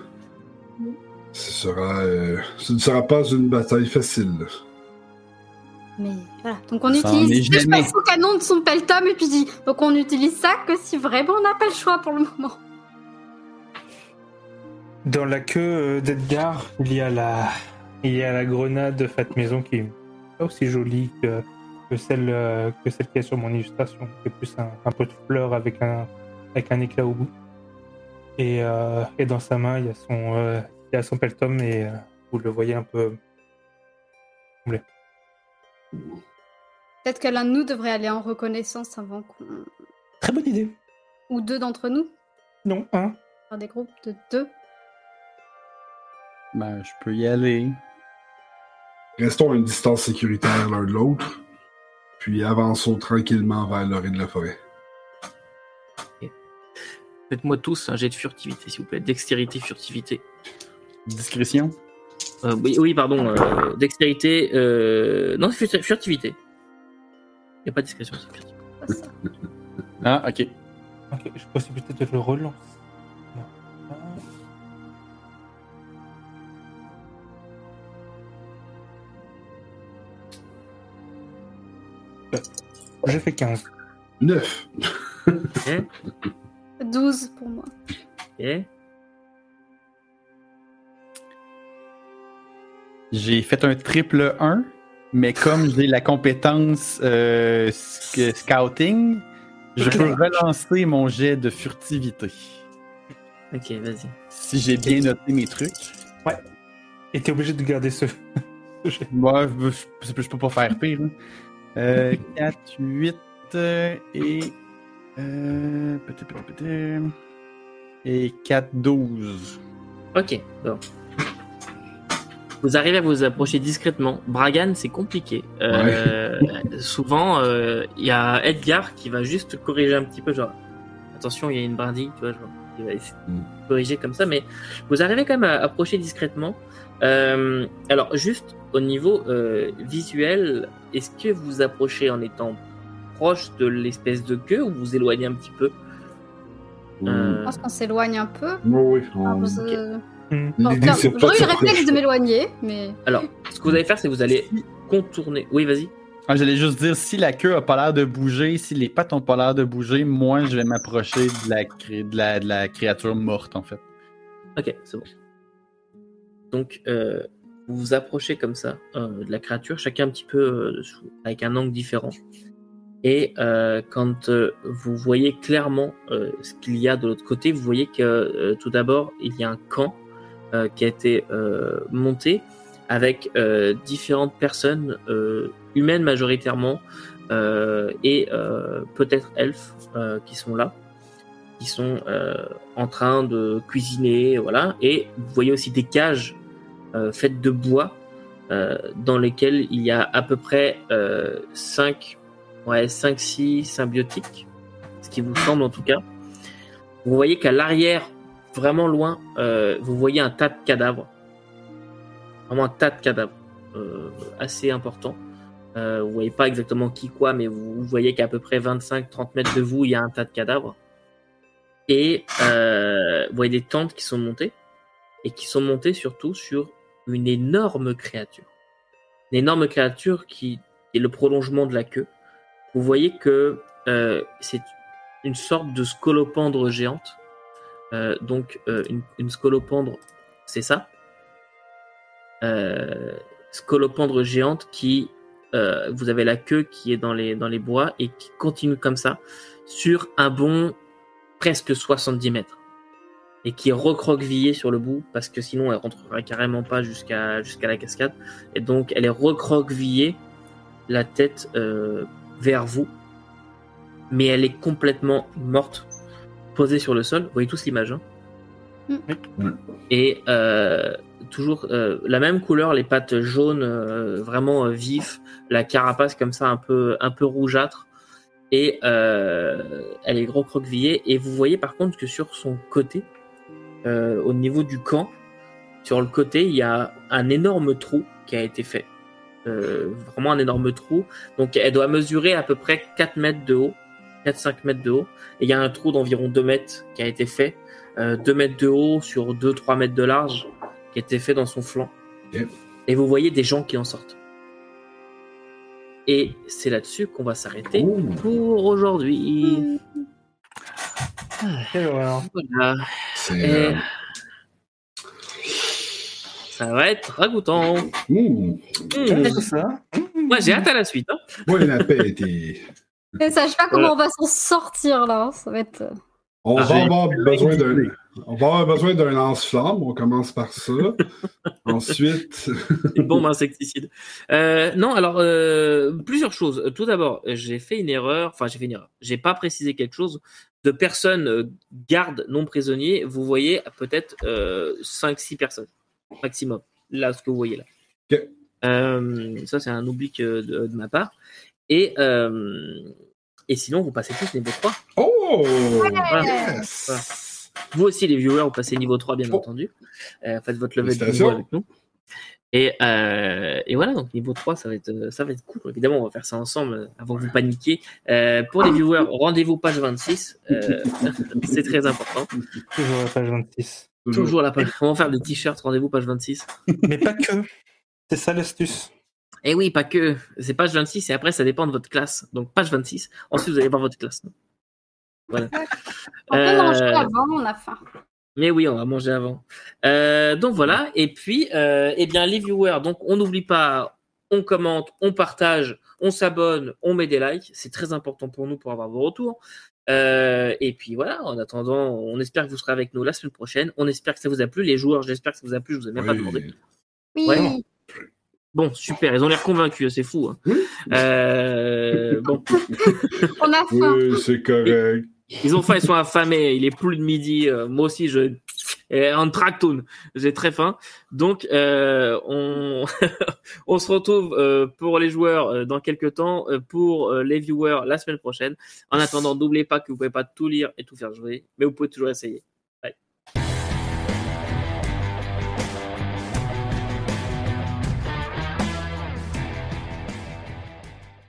Ce sera. ce ne sera pas une bataille facile. Mais voilà. Donc on Ça utilise jamais. au canon de son peltum et puis dit donc on utilise ça que si vraiment on n'a pas le choix pour le moment. Dans la queue euh, d'Edgar, il y a la, il y a la grenade faite maison qui est pas aussi jolie que, que celle euh, que celle qui est sur mon illustration. C'est plus un, un peu de fleur avec un avec un éclat au bout. Et, euh, et dans sa main, il y a son euh, il y a son peltum et euh, vous le voyez un peu. Peut-être que l'un de nous devrait aller en reconnaissance avant qu'on. Très bonne idée. Ou deux d'entre nous, Non, un. faire des groupes de deux. Ben, je peux y aller. Restons à une distance sécuritaire l'un de l'autre, puis avançons tranquillement vers l'orée de la forêt. Faites-moi tous un jet de furtivité, s'il vous plaît. Dextérité, furtivité. Discrétion. Euh, oui, oui, pardon. euh, dextérité. Euh... Non, c'est furti- furtivité. Il n'y a pas de discrétion, c'est furtivité. Ah, ok. Ok, je peux peut-être de le relancer. Non. Ah. Euh, J'ai fait 15. Neuf. 12 pour moi. Ok. J'ai fait un triple 1, mais comme j'ai la compétence euh, sc- scouting, je peux relancer mon jet de furtivité. Ok, vas-y. Si j'ai bien noté mes trucs. Et t'es obligé de garder ce. Moi, je, je- je peux pas faire pire. hein. Euh, 4, 8 euh, et. Euh, petit, petit, et 4, 12. Ok, bon. Vous arrivez à vous approcher discrètement. Bragan, c'est compliqué. Euh, souvent, euh, il y a Edgar qui va juste corriger un petit peu, genre, attention, il y a une brindille, tu vois, genre, il va essayer de Mm. corriger comme ça, mais vous arrivez quand même à approcher discrètement. Euh, alors, juste au niveau euh, visuel, est-ce que vous approchez en étant proche de l'espèce de queue ou vous éloignez un petit peu? Euh, Je pense qu'on s'éloigne un peu. Oui, oui. Alors, on- Hmm. bon, J'aurais eu le réflexe de m'éloigner, mais Alors, ce que vous allez faire, c'est que vous allez contourner. Oui, vas-y. Ah, J'allais juste dire, si la queue a pas l'air de bouger, si les pattes ont pas l'air de bouger, moi, je vais m'approcher de la, cré- de, la, de la créature morte, en fait. Ok, c'est bon. Donc, euh, vous vous approchez comme ça euh, de la créature, chacun un petit peu euh, avec un angle différent. Et euh, quand euh, vous voyez clairement euh, ce qu'il y a de l'autre côté, vous voyez que euh, tout d'abord, il y a un camp euh, qui a été euh, monté avec euh, différentes personnes euh, humaines majoritairement euh, et euh, peut-être elfes euh, qui sont là qui sont euh, en train de cuisiner, voilà. Et vous voyez aussi des cages euh, faites de bois euh, dans lesquelles il y a à peu près 5, ouais, 5, 6 symbiotiques, ce qui vous semble en tout cas. Vous voyez qu'à l'arrière, vraiment loin, euh, vous voyez un tas de cadavres. Vraiment un tas de cadavres, euh, assez important. Euh, vous voyez pas exactement qui quoi, mais vous, voyez qu'à peu près 25-30 mètres de vous, il y a un tas de cadavres. Et euh, vous voyez des tentes qui sont montées, et qui sont montées surtout sur une énorme créature. Une énorme créature qui est le prolongement de la queue. Vous voyez que c'est une sorte de scolopendre géante donc euh, une, scolopendre, c'est ça? Euh, scolopendre géante qui, euh, vous avez la queue qui est dans les, bois et qui continue comme ça sur un bond presque 70 mètres et qui est recroquevillée sur le bout parce que sinon elle rentrerait carrément pas jusqu'à jusqu'à la cascade et donc elle est recroquevillée la tête euh, vers vous mais elle est complètement morte posée sur le sol vous voyez tous l'image hein Mm. et euh, toujours euh, la même couleur les pattes jaunes euh, vraiment euh, vifs la carapace comme ça un peu un peu rougeâtre et euh, elle est recroquevillée et vous voyez par contre que sur son côté euh, au niveau du camp, sur le côté, il y a un énorme trou qui a été fait. Euh, vraiment un énorme trou. Donc elle doit mesurer à peu près 4 mètres de haut, 4-5 mètres de haut. Et il y a un trou d'environ 2 mètres qui a été fait, euh, 2 mètres de haut sur 2-3 mètres de large, qui a été fait dans son flanc. Et vous voyez des gens qui en sortent. Et c'est là-dessus qu'on va s'arrêter Oh. pour aujourd'hui. Voilà. Et euh, ça va être ragoûtant. Mmh. C'est ça Moi, j'ai hâte à la suite. hein. Ouais, la paix était. Je sais pas comment on va s'en sortir là. Ça va être. euh, On Ah, va j'ai- avoir besoin d'un. On va avoir besoin d'un lance-flamme. On commence par ça. Ensuite. Une bombe insecticide. Euh, non, alors, euh, plusieurs choses. Tout d'abord, j'ai fait une erreur. Enfin, j'ai fait une erreur. J'ai pas précisé quelque chose. De personnes euh, gardes non prisonniers, vous voyez peut-être euh, 5-6 personnes maximum. Là, ce que vous voyez là. Ok. Euh, ça, c'est un oubli que de, de ma part. Et, euh, et sinon, vous passez tous niveau 3. Oh! Voilà. Yes! Vous aussi, les viewers, vous passez niveau 3, bien Oh. entendu. Euh, faites votre level de niveau avec nous. Et, euh, et voilà, donc niveau 3, ça va, être, ça va être cool. Évidemment, on va faire ça ensemble avant que vous paniquiez. Euh, pour les viewers, rendez-vous page 26. Euh, c'est très important. Toujours la page 26. Toujours la page. On va faire des t-shirts, rendez-vous page 26. Mais pas que. C'est ça l'astuce. Et oui, pas que. C'est page 26 et après, ça dépend de votre classe. Donc page 26. Ensuite, vous allez voir votre classe. Voilà. On peut Euh, manger avant, on a faim. Mais oui, on va manger avant. Euh, donc voilà. Et puis, euh, eh bien, les viewers, donc on n'oublie pas, on commente, on partage, on s'abonne, on met des likes. C'est très important pour nous pour avoir vos retours. Euh, et puis voilà, en attendant, on espère que vous serez avec nous la semaine prochaine. On espère que ça vous a plu. Les joueurs, j'espère que ça vous a plu. Je vous ai même pas demandé. Oui. Ouais. Bon, super. Ils ont l'air convaincus. C'est fou. hein. Euh, bon, On a faim. Oui, c'est correct. ils ont faim, ils sont affamés. Il est plus de midi. Euh, moi aussi, je et en tractoon. J'ai très faim. Donc, euh, on on se retrouve euh, pour les joueurs euh, dans quelques temps, euh, pour euh, les viewers la semaine prochaine. En attendant, n'oubliez pas que vous pouvez pas tout lire et tout faire jouer, mais vous pouvez toujours essayer.